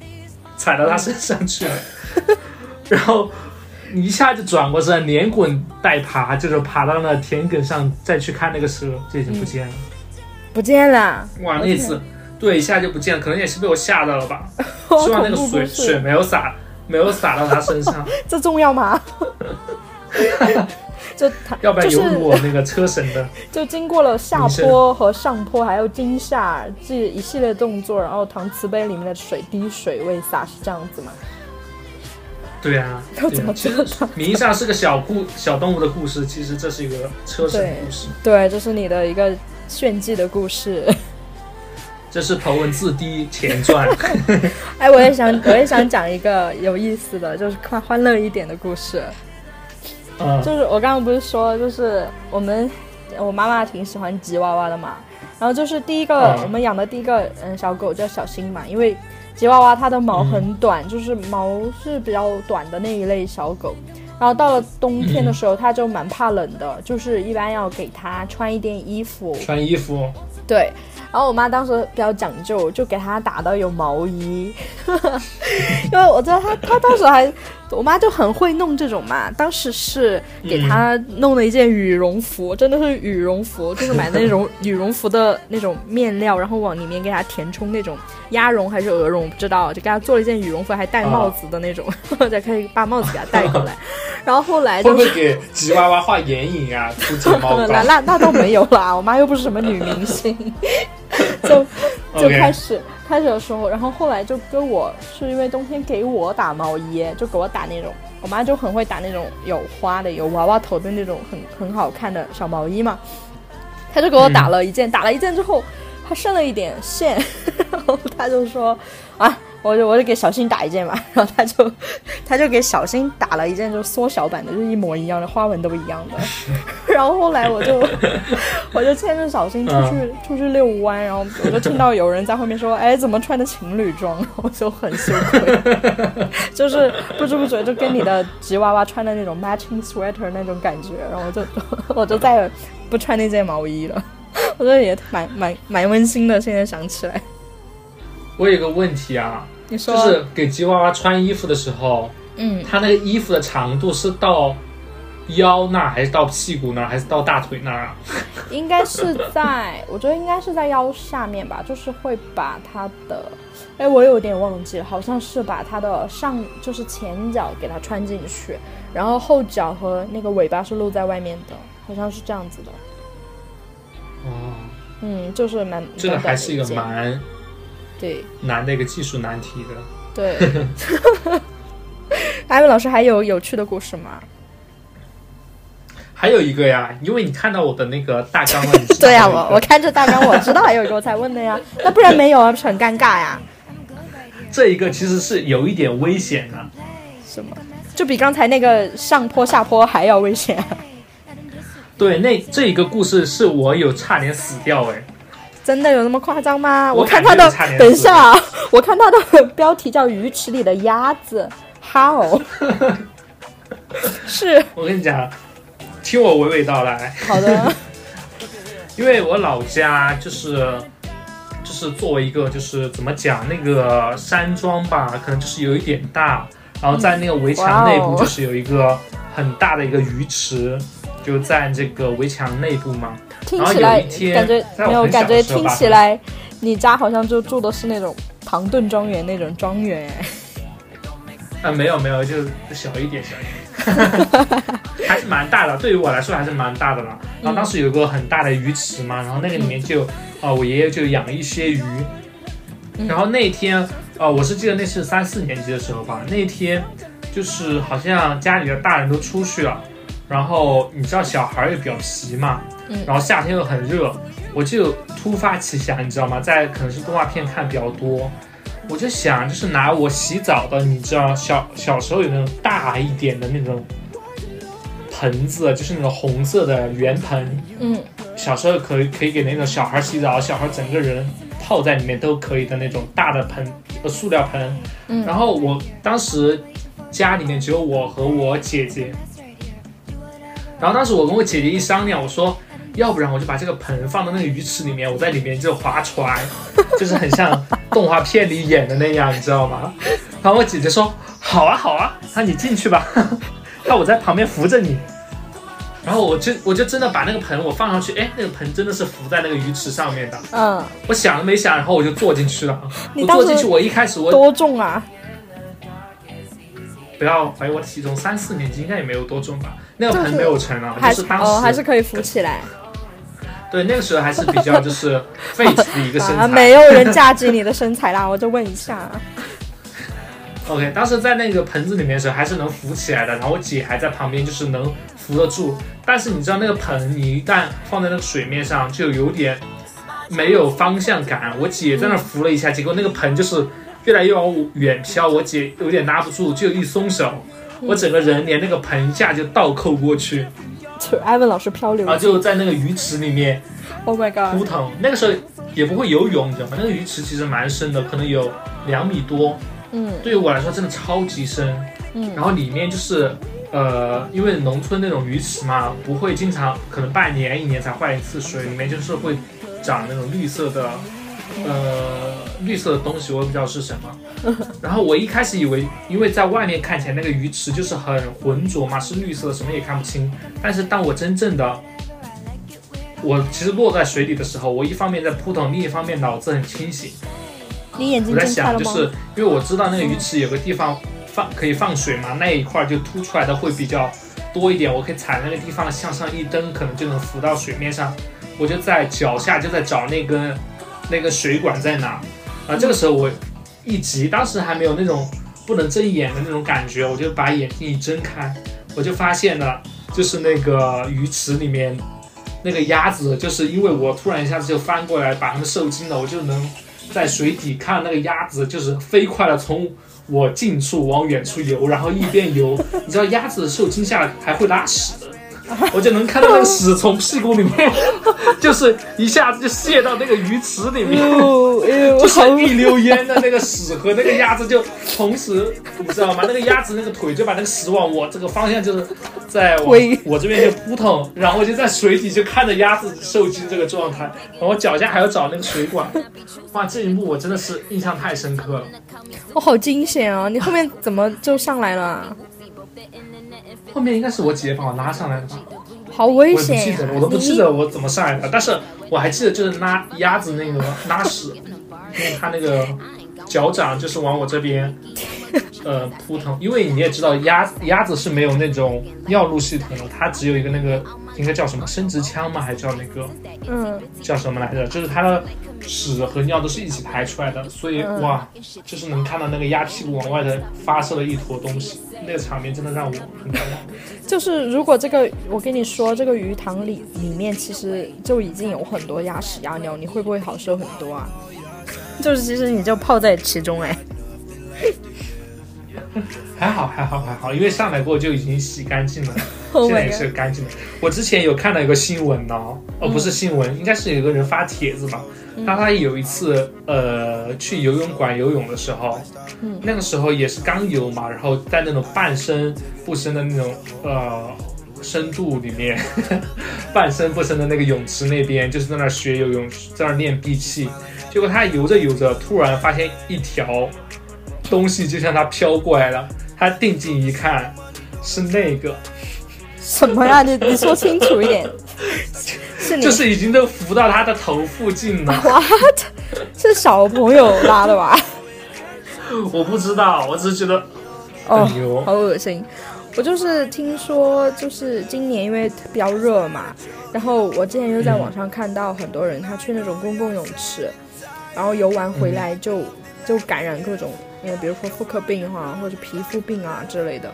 A: 踩到他身上去了。然后一下就转过身，连滚带爬，就是爬到那田埂上，再去看那个蛇，就已经不见了。
B: 不见了！
A: 哇，那次对一下就不见了，可能也是被我吓到了吧。希望那个水水没有洒，没有洒到他身上。
B: 这重要吗？就他，
A: 要不然有我那个车神的。
B: 就经过了下坡和上坡，还有惊吓这一系列动作，然后搪瓷杯里面的水滴水未洒，是这样子吗？
A: 对啊，
B: 要怎么知道？
A: 名义上是个小故小动物的故事，其实这是一个车神故事。
B: 对，这是你的一个炫技的故事。
A: 这是头文字 D 前传。
B: 哎，我也想，我也想讲一个有意思的，就是快欢乐一点的故事。就是我刚刚不是说，就是我们我妈妈挺喜欢吉娃娃的嘛，然后就是第一个我们养的第一个嗯小狗叫小新嘛，因为吉娃娃它的毛很短，就是毛是比较短的那一类小狗，然后到了冬天的时候它就蛮怕冷的，就是一般要给它穿一点衣服，
A: 穿衣服，
B: 对。然后我妈当时比较讲究，就给它打的有毛衣，因为我知道它，它当时还，我妈就很会弄这种嘛。当时是给她弄了一件羽绒服，真的是羽绒服，就是买那种 羽绒服的那种面料，然后往里面给她填充那种鸭绒还是鹅绒，不知道，就给她做了一件羽绒服，还戴帽子的那种，再可以把帽子给她戴过来。然后后来
A: 会不会给吉娃娃画眼影啊？涂睫毛膏？
B: 那那那倒没有啦，我妈又不是什么女明星。就就开始开始的时候，然后后来就跟我是因为冬天给我打毛衣，就给我打那种，我妈就很会打那种有花的、有娃娃头的那种很很好看的小毛衣嘛，她就给我打了一件，打了一件之后，她剩了一点线，然后她就说啊。我就我就给小新打一件嘛，然后他就他就给小新打了一件，就是缩小版的，就一模一样的，花纹都一样的。然后后来我就 我就牵着小新出去出去遛弯，然后我就听到有人在后面说：“哎，怎么穿的情侣装？” 我就很羞愧，就是不知不觉就跟你的吉娃娃穿的那种 matching sweater 那种感觉，然后我就我就再也不穿那件毛衣了。我觉得也蛮蛮蛮温馨的，现在想起来。
A: 我有个问题啊。就是给吉娃娃穿衣服的时候，
B: 嗯，
A: 它那个衣服的长度是到腰那儿，还是到屁股那儿，还是到大腿那儿啊？
B: 应该是在，我觉得应该是在腰下面吧。就是会把它的，哎，我有点忘记了，好像是把它的上，就是前脚给它穿进去，然后后脚和那个尾巴是露在外面的，好像是这样子的。
A: 哦，
B: 嗯，就是蛮
A: 这个还是一个蛮。
B: 对，
A: 难的一个技术难题的。
B: 对，艾文老师还有有趣的故事吗？
A: 还有一个呀，因为你看到我的那个大纲了。
B: 对呀，我我看这大纲，我知道还有一个我才问的呀。那不然没有啊，不是很尴尬呀？
A: 这一个其实是有一点危险的。
B: 什么？就比刚才那个上坡下坡还要危险？
A: 对，那这一个故事是我有差点死掉哎。
B: 真的有那么夸张吗？
A: 我
B: 看他的，等一下，我看他的 标题叫《鱼池里的鸭子》，How？是。
A: 我跟你讲，听我娓娓道来。
B: 好的。
A: 因为我老家就是，就是作为一个就是怎么讲那个山庄吧，可能就是有一点大，然后在那个围墙内部就是有一个很大的一个鱼池，就在这个围墙内部嘛。
B: 听起来感觉没有感觉，听起来你家好像就住的是那种唐顿庄园那种庄园。
A: 啊，没有没有，就小一点，小一点，还是蛮大的。对于我来说还是蛮大的了。然后当时有个很大的鱼池嘛，然后那个里面就，啊，我爷爷就养了一些鱼。然后那天，呃，我是记得那是三四年级的时候吧。那天就是好像家里的大人都出去了，然后你知道小孩也比较皮嘛，然后夏天又很热，我就突发奇想，你知道吗？在可能是动画片看比较多。我就想，就是拿我洗澡的，你知道，小小时候有那种大一点的那种盆子，就是那种红色的圆盆。
B: 嗯。
A: 小时候可以可以给那种小孩洗澡，小孩整个人泡在里面都可以的那种大的盆，呃，塑料盆。
B: 嗯。
A: 然后我当时家里面只有我和我姐姐，然后当时我跟我姐姐一商量，我说。要不然我就把这个盆放到那个鱼池里面，我在里面就划船，就是很像动画片里演的那样，你知道吗？然后我姐姐说：“好啊，好啊，那你进去吧，那我在旁边扶着你。”然后我就我就真的把那个盆我放上去，哎，那个盆真的是浮在那个鱼池上面的。
B: 嗯，
A: 我想都没想，然后我就坐进去了。我坐进去，我一开始我
B: 多重啊？
A: 不要怀疑我体重，三四年级应该也没有多重吧？那个盆没有沉啊，就是当
B: 时还是可以浮起来。
A: 对，那个时候还是比较就是 fit 的一个身材，
B: 没有人价值你的身材啦，我就问一下。
A: OK，当时在那个盆子里面的时候还是能浮起来的，然后我姐还在旁边，就是能扶得住。但是你知道那个盆，你一旦放在那个水面上，就有点没有方向感。我姐在那扶了一下，结果那个盆就是越来越往远飘，我姐有点拉不住，就一松手，我整个人连那个盆架就倒扣过去。
B: 艾文老师漂流
A: 啊，就在那个鱼池里面
B: ，Oh my god，
A: 扑腾。那个时候也不会游泳，你知道吗？那个鱼池其实蛮深的，可能有两米多。
B: 嗯，
A: 对于我来说真的超级深。
B: 嗯，
A: 然后里面就是呃，因为农村那种鱼池嘛，不会经常，可能半年一年才换一次水，里面就是会长那种绿色的。呃，绿色的东西我也不知道是什么。然后我一开始以为，因为在外面看起来那个鱼池就是很浑浊嘛，是绿色的，什么也看不清。但是当我真正的，我其实落在水里的时候，我一方面在扑腾，另一方面脑子很清醒。
B: 你眼睛
A: 我在想，就是因为我知道那个鱼池有个地方放可以放水嘛，那一块就凸出来的会比较多一点，我可以踩那个地方向上一蹬，可能就能浮到水面上。我就在脚下就在找那根。那个水管在哪？啊，这个时候我一急，当时还没有那种不能睁眼的那种感觉，我就把眼睛一睁开，我就发现了，就是那个鱼池里面那个鸭子，就是因为我突然一下子就翻过来把它们受惊了，我就能在水底看那个鸭子，就是飞快的从我近处往远处游，然后一边游，你知道鸭子受惊下还会拉屎。我就能看到那个屎从屁股里面，就是一下子就泄到那个鱼池里面，就是一溜烟的那个屎和那个鸭子就同时，你知道吗？那个鸭子那个腿就把那个屎往我这个方向就是在我我这边就扑腾，然后我就在水底就看着鸭子受惊这个状态，然后我脚下还要找那个水管，哇，这一幕我真的是印象太深刻了。
B: 我好惊险啊！你后面怎么就上来了？
A: 后面应该是我姐姐把我拉上来的吧，
B: 好危险！
A: 我不记得了，我都不记得我怎么上来的，但是我还记得就是拉鸭子那个拉屎，因为它那个脚掌就是往我这边，呃扑腾，因为你也知道鸭鸭子是没有那种尿路系统的，它只有一个那个应该叫什么生殖腔吗？还叫那个
B: 嗯
A: 叫什么来着？就是它的屎和尿都是一起排出来的，所以哇，就是能看到那个鸭屁股往外的发射了一坨东西。那个场面真的让我很感动。
B: 就是如果这个，我跟你说，这个鱼塘里里面其实就已经有很多鸭屎鸭尿，你会不会好受很多啊？就是其实你就泡在其中哎。
A: 还好还好还好，因为上来过就已经洗干净了，现在也是干净的。我之前有看到一个新闻呢，哦不是新闻，应该是有个人发帖子吧。他他有一次呃去游泳馆游泳的时候，那个时候也是刚游嘛，然后在那种半深不深的那种呃深度里面，半深不深的那个泳池那边，就是在那学游泳，在那练闭气。结果他游着游着，突然发现一条东西就向他飘过来了。他定睛一看，是那个，
B: 什么呀？你你说清楚一点。是
A: 就是已经都浮到他的头附近了。
B: What？是小朋友拉的吧？
A: 我不知道，我只是觉得，
B: 哦，好恶心。我就是听说，就是今年因为比较热嘛，然后我之前又在网上看到很多人他去那种公共泳池，然后游完回来就就感染各种，因为比如说妇科病哈，或者皮肤病啊之类的，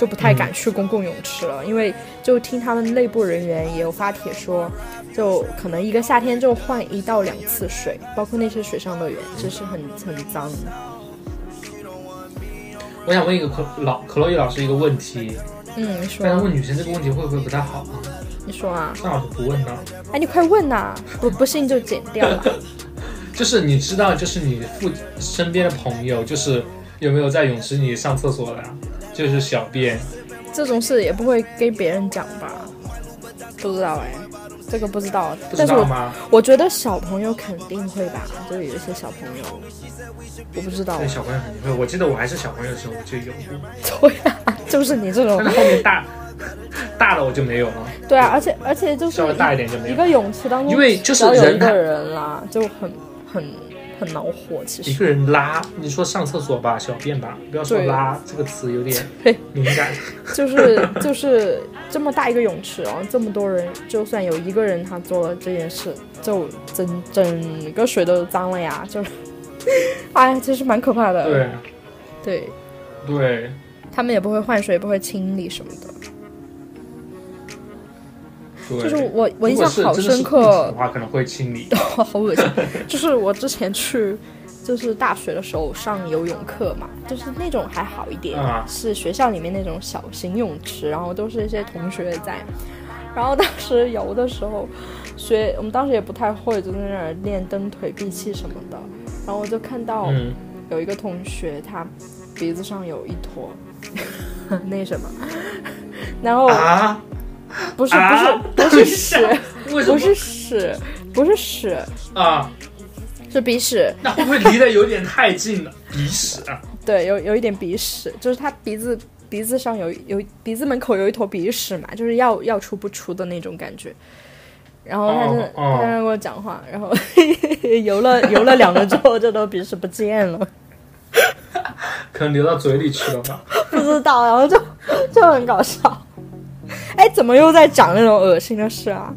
B: 就不太敢去公共泳池了。因为就听他们内部人员也有发帖说，就可能一个夏天就换一到两次水，包括那些水上乐园，就是很很脏。
A: 我想问一个可老可洛伊老师一个问题，
B: 嗯，你说。
A: 但是问女生这个问题会不会不太好啊？
B: 你说啊。
A: 那我就不问了。
B: 哎，你快问呐！不不信就剪掉了。
A: 就是你知道，就是你父身边的朋友，就是有没有在泳池里上厕所的，就是小便。
B: 这种事也不会跟别人讲吧？不知道哎。这个不知道，但是我我觉得小朋友肯定会吧，就有一些小朋友，我不知道。
A: 对，小朋友肯定会。我记得我还是小朋友的时候我就有。
B: 对啊，就是你这种。
A: 但是后面大大了我就没有了。
B: 对啊，而且而且就是
A: 稍微大一点就没有。
B: 一个泳池当中，
A: 因为就是
B: 有一个人啦，就很很。很恼火，其实
A: 一个人拉，你说上厕所吧，小便吧，不要说拉这个词有点 敏感。
B: 就 是就是这么大一个泳池然后，这么多人，就算有一个人他做了这件事，就整整个水都脏了呀，就，哎，其实蛮可怕的。
A: 对，
B: 对，
A: 对，
B: 他们也不会换水，不会清理什么的。就是我，我印象好深刻。
A: 的话可能会清理。
B: 好恶心！就是我之前去，就是大学的时候上游泳课嘛，就是那种还好一点，是学校里面那种小型泳池，然后都是一些同学在。然后当时游的时候，学我们当时也不太会，就在那儿练蹬腿、闭气什么的。然后我就看到有一个同学，他鼻子上有一坨 那什么，然后。不是不是不是屎，不是屎，不是屎
A: 啊，
B: 是鼻屎。
A: 那会不会离得有点太近了？鼻屎啊？
B: 对，有有一点鼻屎，就是他鼻子鼻子上有有鼻子门口有一坨鼻屎嘛，就是要要出不出的那种感觉。然后他就他在跟我讲话，然后游了游了两个之后，这都鼻屎不见了，
A: 可能流到嘴里去了吧？
B: 不知道，然后就就很搞笑。哎，怎么又在讲那种恶心的事啊？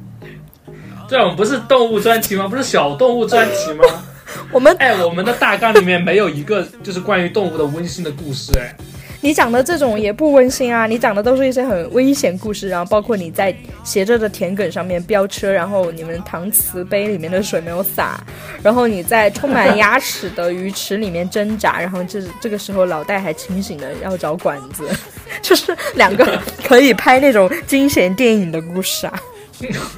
A: 对，我们不是动物专题吗？不是小动物专题吗？
B: 我们
A: 哎，我们的大纲里面没有一个就是关于动物的温馨的故事哎。
B: 你讲的这种也不温馨啊！你讲的都是一些很危险故事，然后包括你在斜着的田埂上面飙车，然后你们搪瓷杯里面的水没有洒，然后你在充满牙齿的鱼池里面挣扎，然后这这个时候脑袋还清醒的要找管子，就是两个可以拍那种惊险电影的故事啊！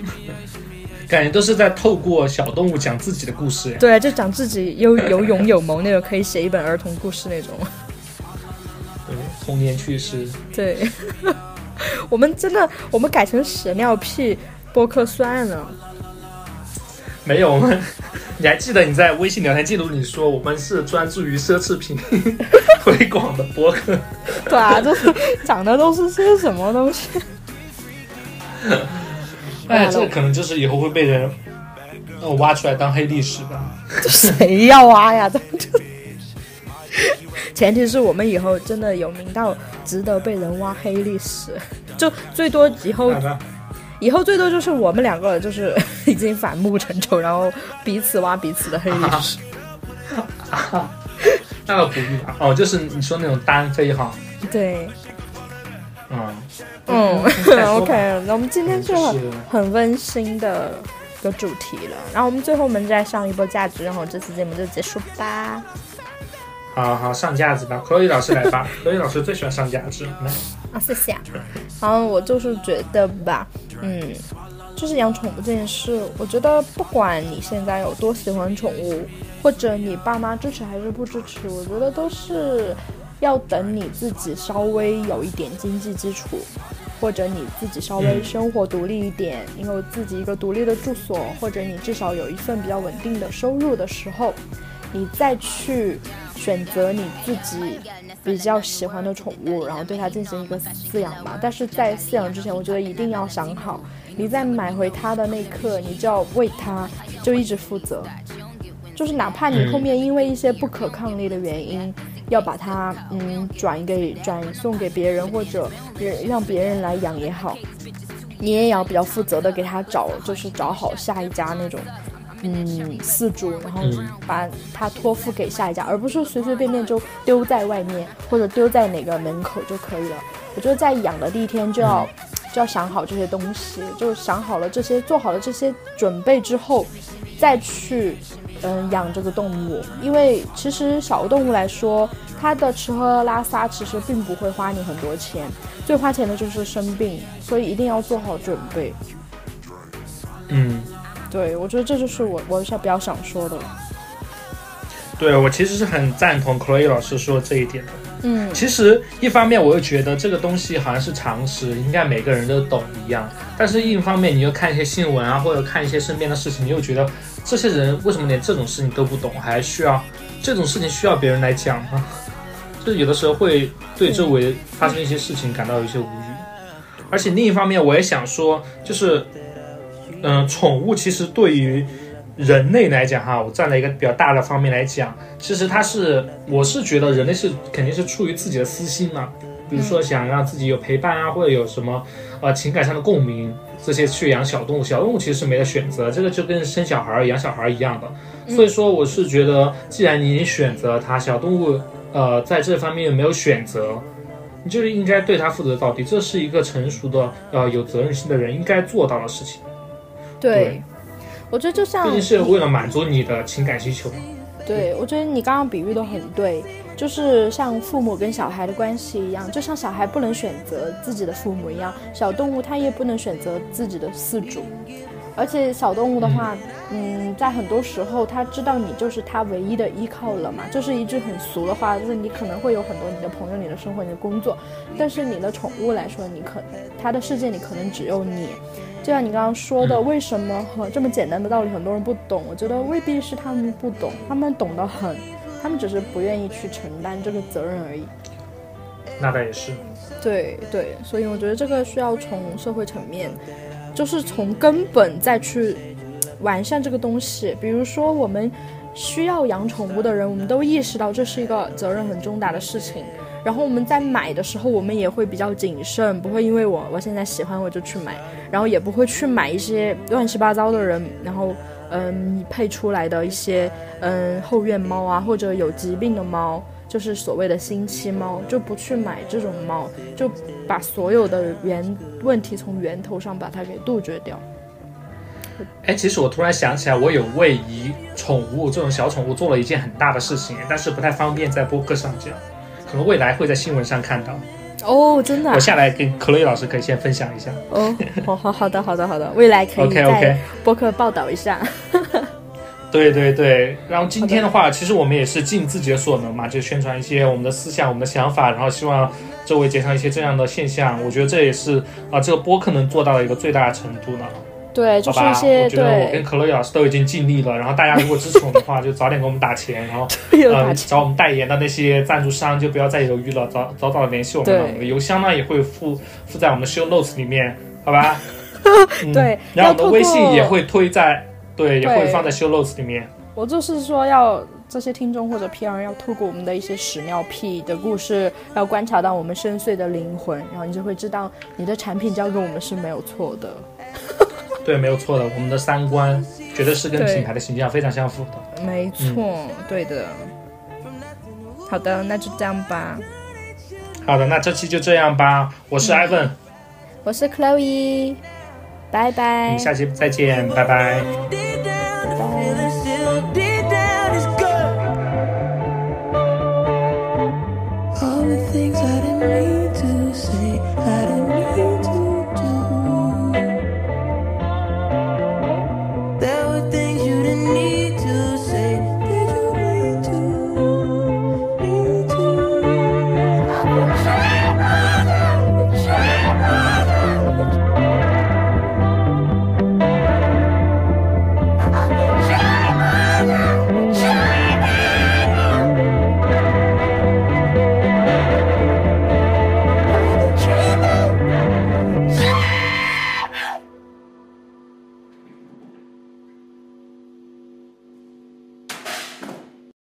A: 感觉都是在透过小动物讲自己的故事，
B: 对，就讲自己有有勇有谋那种，可以写一本儿童故事那种。
A: 童年趣事，
B: 对，我们真的，我们改成屎尿屁播客算了。
A: 没有，我们 你还记得你在微信聊天记录里说我们是专注于奢侈品 推广的播客？
B: 对啊，就是讲的都是些什么东西？
A: 哎，这可能就是以后会被人挖出来当黑历史吧？
B: 谁要挖呀？这这。前提是我们以后真的有名到值得被人挖黑历史，就最多以后，以后最多就是我们两个就是已经反目成仇，然后彼此挖彼此的黑历史。
A: 那个不必吧？哦，就是你说那种单飞哈。
B: 对。
A: 嗯。
B: 嗯。OK，那我们今天就很温馨的一个主题了，然后我们最后我们再上一波价值，然后这次节目就结束吧。
A: 好好上架子吧，可以老师来吧，可以老师最喜欢上架子，来
B: 啊，谢谢。然后我就是觉得吧，嗯，就是养宠物这件事，我觉得不管你现在有多喜欢宠物，或者你爸妈支持还是不支持，我觉得都是要等你自己稍微有一点经济基础，或者你自己稍微生活独立一点，你有自己一个独立的住所，或者你至少有一份比较稳定的收入的时候。你再去选择你自己比较喜欢的宠物，然后对它进行一个饲养吧。但是在饲养之前，我觉得一定要想好，你在买回它的那一刻，你就要为它就一直负责，就是哪怕你后面因为一些不可抗力的原因，要把它嗯转给转送给别人或者别让别人来养也好，你也要比较负责的给它找就是找好下一家那种。嗯，饲主，然后把它托付给下一家，而不是随随便便就丢在外面或者丢在哪个门口就可以了。我觉得在养的第一天就要就要想好这些东西，就想好了这些，做好了这些准备之后，再去嗯养这个动物。因为其实小动物来说，它的吃喝拉撒其实并不会花你很多钱，最花钱的就是生病，所以一定要做好准备。
A: 嗯。
B: 对，我觉得这就是我我想比较想说的。
A: 对我其实是很赞同 Chloe 老师说这一点的。
B: 嗯，
A: 其实一方面我又觉得这个东西好像是常识，应该每个人都懂一样。但是另一方面，你又看一些新闻啊，或者看一些身边的事情，你又觉得这些人为什么连这种事情都不懂，还需要这种事情需要别人来讲吗？就是有的时候会对周围发生一些事情感到有些无语。而且另一方面，我也想说，就是。嗯，宠物其实对于人类来讲，哈，我站在一个比较大的方面来讲，其实它是，我是觉得人类是肯定是出于自己的私心嘛，比如说想让自己有陪伴啊，或者有什么呃情感上的共鸣，这些去养小动物。小动物其实是没得选择，这个就跟生小孩、养小孩一样的。所以说，我是觉得，既然你选择它，小动物呃在这方面没有选择，你就是应该对它负责到底，这是一个成熟的呃有责任心的人应该做到的事情。
B: 对，我觉得就像，
A: 毕竟是为了满足你的情感需求。
B: 对，我觉得你刚刚比喻的很对，就是像父母跟小孩的关系一样，就像小孩不能选择自己的父母一样，小动物它也不能选择自己的饲主。而且小动物的话，嗯，在很多时候，它知道你就是它唯一的依靠了嘛。就是一句很俗的话，就是你可能会有很多你的朋友、你的生活、你的工作，但是你的宠物来说，你可它的世界里可能只有你。就像你刚刚说的，为什么这么简单的道理很多人不懂？我觉得未必是他们不懂，他们懂得很，他们只是不愿意去承担这个责任而已。
A: 那倒也是。
B: 对对，所以我觉得这个需要从社会层面，就是从根本再去完善这个东西。比如说，我们需要养宠物的人，我们都意识到这是一个责任很重大的事情。然后我们在买的时候，我们也会比较谨慎，不会因为我我现在喜欢我就去买，然后也不会去买一些乱七八糟的人，然后嗯配出来的一些嗯后院猫啊，或者有疾病的猫，就是所谓的新期猫，就不去买这种猫，就把所有的源问题从源头上把它给杜绝掉。
A: 哎，其实我突然想起来，我有为一宠物这种小宠物做了一件很大的事情，但是不太方便在播客上讲。可能未来会在新闻上看到
B: 哦，真的。
A: 我下来跟克洛伊老师可以先分享一下
B: 哦。好好好的好的好的，未来可以在播客报道一下。
A: 对对对，然后今天的话，其实我们也是尽自己的所能嘛，就宣传一些我们的思想、我们的想法，然后希望周围减少一些这样的现象。我觉得这也是啊，这个播客能做到的一个最大的程度呢。
B: 对，就是一些
A: 我觉得我跟可乐老师都已经尽力了，然后大家如果支持我们的话，就早点给我们打钱，然后
B: 呃
A: 找我们代言的那些赞助商就不要再犹豫了，早早早的联系我们。我们的邮箱呢也会附附在我们的 show notes 里面，好吧？
B: 对，
A: 然后我们的微信也会推在，对，也会放在 show notes 里面。
B: 我就是说，要这些听众或者 PR 要透过我们的一些屎尿屁的故事，要观察到我们深邃的灵魂，然后你就会知道你的产品交给我们是没有错的。
A: 对，没有错的，我们的三观绝对是跟品牌的形象非常相符的。
B: 没错，对的。好的，那就这样吧。
A: 好的，那这期就这样吧。我是 Ivan，
B: 我是 Chloe，拜拜。
A: 下期再见，拜拜。